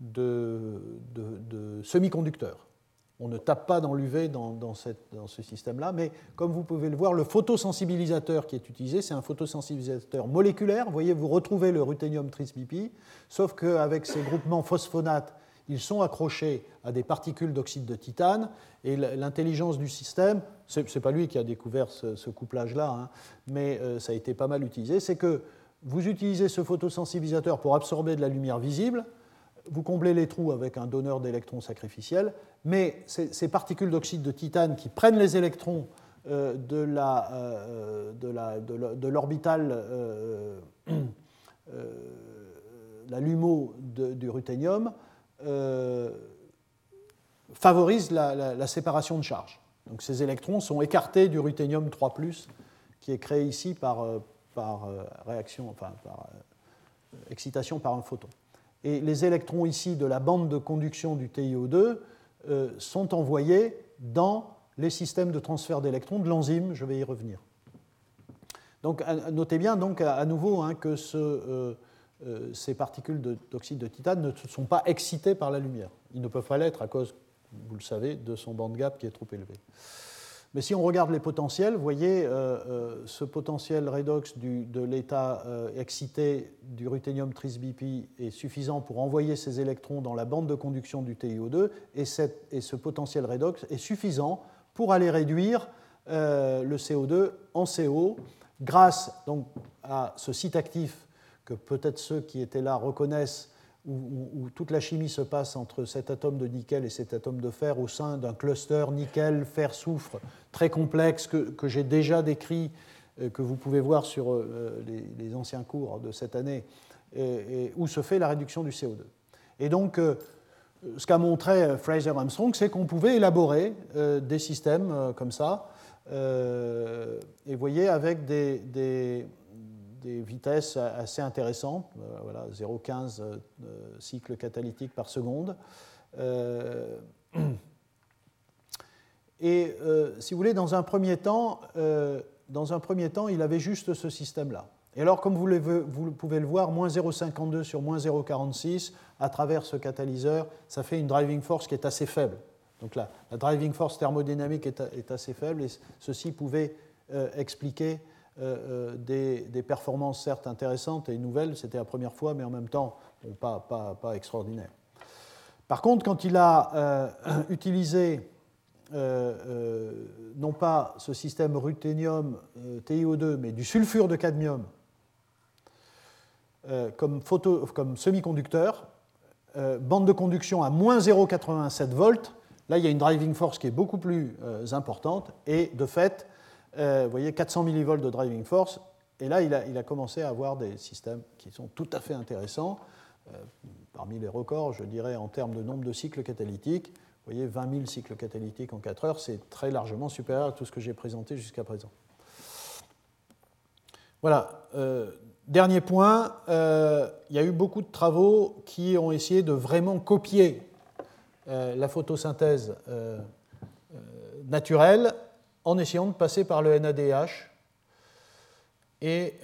de, semi-conducteur. On ne tape pas dans l'UV dans, ce système-là, mais comme vous pouvez le voir, le photosensibilisateur qui est utilisé, c'est un photosensibilisateur moléculaire. Vous voyez, vous retrouvez le ruthénium trisbipy, sauf qu'avec ces groupements phosphonates ils sont accrochés à des particules d'oxyde de titane, et l'intelligence du système, ce n'est pas lui qui a découvert ce, couplage-là, hein, mais euh, ça a été pas mal utilisé, c'est que vous utilisez ce photosensibilisateur pour absorber de la lumière visible, vous comblez les trous avec un donneur d'électrons sacrificiels, mais ces, particules d'oxyde de titane qui prennent les électrons euh, euh, de l'orbital la LUMO du ruthénium euh, favorise la, séparation de charge. Donc ces électrons sont écartés du ruthénium 3, qui est créé ici par, euh, euh, réaction, enfin par excitation par un photon. Et les électrons ici de la bande de conduction du TiO2 sont envoyés dans les systèmes de transfert d'électrons de l'enzyme, je vais y revenir. Donc notez bien donc à, nouveau hein, que ce, euh, ces particules d'oxyde de, titane ne sont pas excitées par la lumière. Ils ne peuvent pas l'être à cause, vous le savez, de son band gap qui est trop élevé. Mais si on regarde les potentiels, vous voyez, euh, euh, ce potentiel redox de l'état excité du ruthénium tris-BP est suffisant pour envoyer ces électrons dans la bande de conduction du TiO2, et, et ce potentiel redox est suffisant pour aller réduire le CO2 en CO grâce donc, à ce site actif que peut-être ceux qui étaient là reconnaissent, où, toute la chimie se passe entre cet atome de nickel et cet atome de fer au sein d'un cluster nickel, fer, soufre très complexe que, j'ai déjà décrit, euh, que vous pouvez voir sur euh, les, anciens cours de cette année, où se fait la réduction du CO2. Et donc, euh, ce qu'a montré Fraser Armstrong, c'est qu'on pouvait élaborer des systèmes comme ça, et vous voyez, avec des vitesses assez intéressantes, euh, voilà, 0,15 euh, cycles catalytiques par seconde. Euh, et si vous voulez, dans un premier temps, dans un premier temps, il avait juste ce système-là. Et alors, comme vous, vous, pouvez le voir, moins 0,52 sur moins 0,46 à travers ce catalyseur, ça fait une driving force qui est assez faible. Donc là, la driving force thermodynamique est assez faible et ceci pouvait expliquer des, performances certes intéressantes et nouvelles, c'était la première fois, mais en même temps pas, pas, pas, extraordinaire. Par contre, quand il a [clears throat] utilisé non pas ce système ruthénium TiO2, mais du sulfure de cadmium comme, comme semi-conducteur, bande de conduction à moins 0,87 volts, Là, il y a une driving force qui est beaucoup plus euh, importante et de fait, euh, vous voyez, 400 millivolts de driving force. Et là, il a, commencé à avoir des systèmes qui sont tout à fait intéressants. Euh, parmi les records, je dirais, en termes de nombre de cycles catalytiques, vous voyez, 20 000 cycles catalytiques en 4 heures, c'est très largement supérieur à tout ce que j'ai présenté jusqu'à présent. Voilà. dernier point, il y a eu beaucoup de travaux qui ont essayé de vraiment copier euh, la photosynthèse euh, euh, naturelle en essayant de passer par le NADH. Et,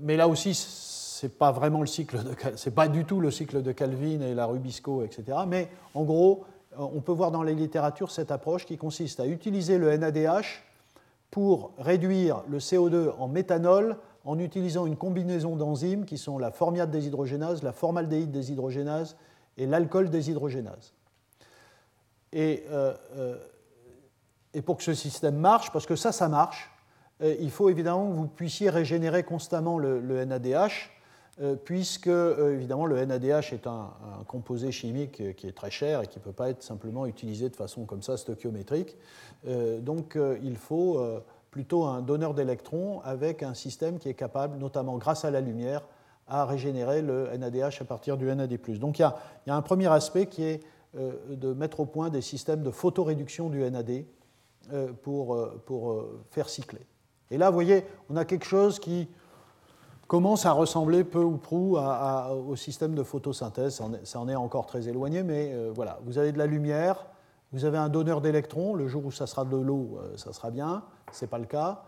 mais là aussi, c'est pas vraiment le cycle c'est pas du tout le cycle de Calvin et la Rubisco, etc. Mais en gros, on peut voir dans les littératures cette approche qui consiste à utiliser le NADH pour réduire le CO2 en méthanol en utilisant une combinaison d'enzymes qui sont la formiate déshydrogénase, la formaldéhyde déshydrogénase et l'alcool déshydrogénase. Euh, euh, et, pour que ce système marche, parce que ça, ça marche, euh, il faut évidemment que vous puissiez régénérer constamment le, NADH, puisque évidemment le NADH est un, composé chimique qui est très cher et qui ne peut pas être simplement utilisé de façon comme ça stoichiométrique. donc il faut plutôt un donneur d'électrons avec un système qui est capable, notamment grâce à la lumière, à régénérer le NADH à partir du NAD+. Donc il y a, un premier aspect qui est euh, de mettre au point des systèmes de photoréduction du NAD euh, pour, euh, pour faire cycler. Et là, vous voyez, on a quelque chose qui commence à ressembler peu ou prou au système de photosynthèse. Ça en, est, encore très éloigné, mais voilà. Vous avez de la lumière, vous avez un donneur d'électrons. Le jour où ça sera de l'eau, ça sera bien. Ce n'est pas le cas.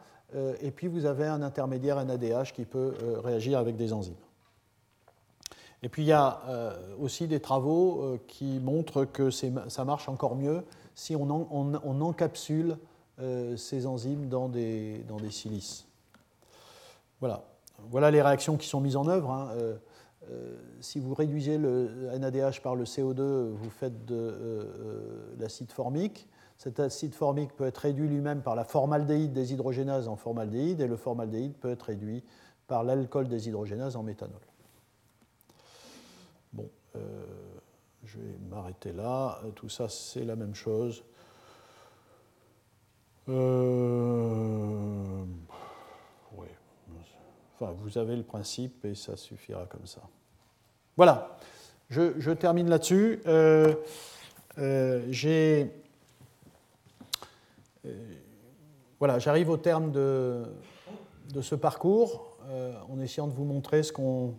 et puis vous avez un intermédiaire NADH qui peut réagir avec des enzymes. Et puis il y a euh, aussi des travaux euh, qui montrent que ça marche encore mieux si on, encapsule euh, ces enzymes dans des, dans des, silices. Voilà. voilà les réactions qui sont mises en œuvre. Hein. si vous réduisez le NADH par le CO2, vous faites de l'acide formique. Cet acide formique peut être réduit lui-même par la formaldéhyde déshydrogénase en formaldéhyde et le formaldéhyde peut être réduit par l'alcool déshydrogénase en méthanol. Bon, euh, je vais m'arrêter là. Tout ça, c'est la même chose. Euh, oui. Enfin, vous avez le principe et ça suffira comme ça. Voilà. Je, termine là-dessus. Euh, j'ai. voilà, j'arrive au terme de ce parcours en essayant de vous montrer ce qu'on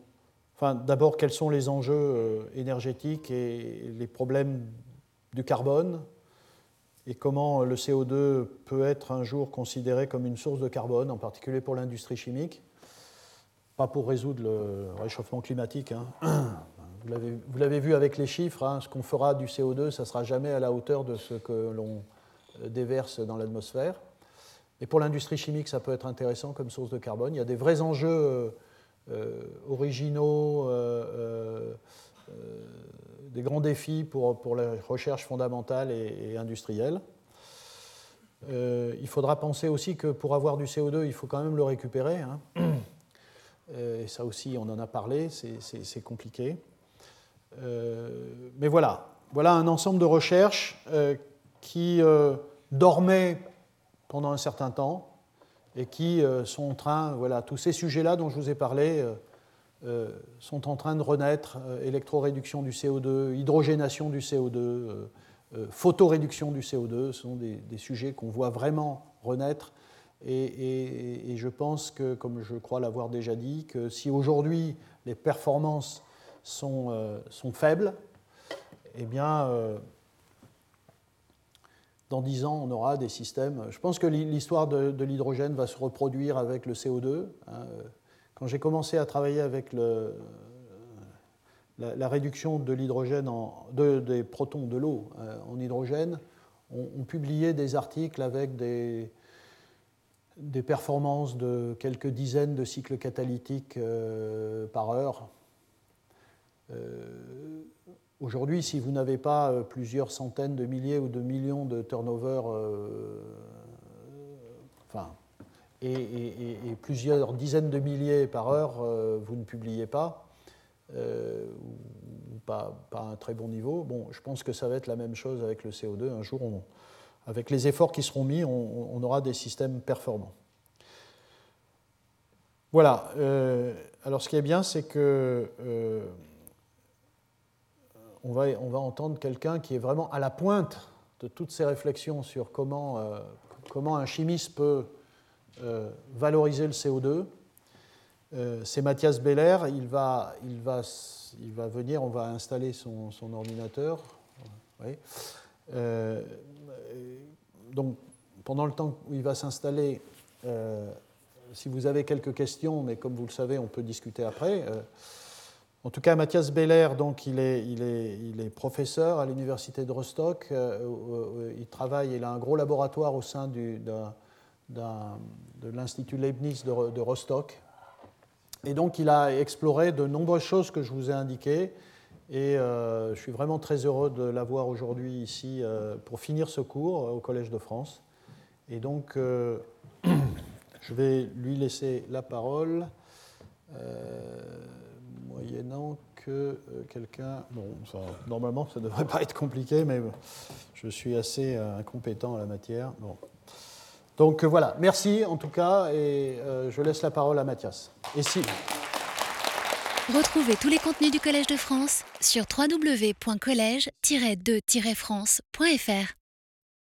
D'abord, quels sont les enjeux euh, énergétiques et les problèmes du carbone et comment le CO2 peut être un jour considéré comme une source de carbone, en particulier pour l'industrie chimique, pas pour résoudre le réchauffement climatique. Hein. Vous l'avez vu avec les chiffres, hein, ce qu'on fera du CO2, ça ne sera jamais à la hauteur de ce que l'on euh, déverse dans l'atmosphère. Et pour l'industrie chimique, ça peut être intéressant comme source de carbone. Il y a des vrais enjeux euh, originaux, euh, euh, des grands défis pour, pour la recherche fondamentale et, industrielle. il faudra penser aussi que pour avoir du CO2, il faut quand même le récupérer. Hein. [coughs] Et ça aussi, on en a parlé, c'est compliqué. mais voilà, voilà un ensemble de recherches qui dormaient pendant un certain temps et qui euh, sont en train, voilà, tous ces sujets-là dont je vous ai parlé euh, euh, sont en train de renaître, électroréduction du CO2, hydrogénation du CO2, photoréduction du CO2, ce sont des, sujets qu'on voit vraiment renaître. Et, je pense que, comme je crois l'avoir déjà dit, que si aujourd'hui les performances sont, sont faibles, eh bien, dans 10 ans, on aura des systèmes. Je pense que l'histoire de, l'hydrogène va se reproduire avec le CO2. Hein. Quand j'ai commencé à travailler avec la, réduction de l'hydrogène, de, des protons de l'eau euh, en hydrogène, on, publiait des articles avec des, des performances de quelques dizaines de cycles catalytiques par heure. Aujourd'hui, si vous n'avez pas plusieurs centaines de milliers ou de millions de turnover, enfin, et, plusieurs dizaines de milliers par heure, vous ne publiez pas, ou pas, à un très bon niveau. Bon, je pense que ça va être la même chose avec le CO2. Un jour, avec les efforts qui seront mis, on, aura des systèmes performants. Voilà. Euh, alors, ce qui est bien, c'est que euh, on, va, entendre quelqu'un qui est vraiment à la pointe de toutes ces réflexions sur comment, euh, comment un chimiste peut valoriser le CO2. c'est Mathias Beller. Il va, il, va, il va venir, on va installer son, son ordinateur. Euh, donc, pendant le temps où il va s'installer, euh, si vous avez quelques questions, mais comme vous le savez, on peut discuter après. Euh, en tout cas, Mathias Beller, donc, il, est, professeur à l'université de Rostock. il travaille, il a un gros laboratoire au sein de l'Institut Leibniz de, Rostock. Et donc, il a exploré de nombreuses choses que je vous ai indiquées. Et euh, je suis vraiment très heureux de l'avoir aujourd'hui ici euh, pour finir ce cours au Collège de France. Et donc, euh, [clears throat] je vais lui laisser la parole, moyennant que quelqu'un... Bon, normalement, ça ne devrait pas être compliqué, mais je suis assez incompétent en la matière. Bon. Donc voilà, merci en tout cas, et je laisse la parole à Mathias. Et si... Retrouvez tous les contenus du Collège de France sur www.colège-2-france.fr.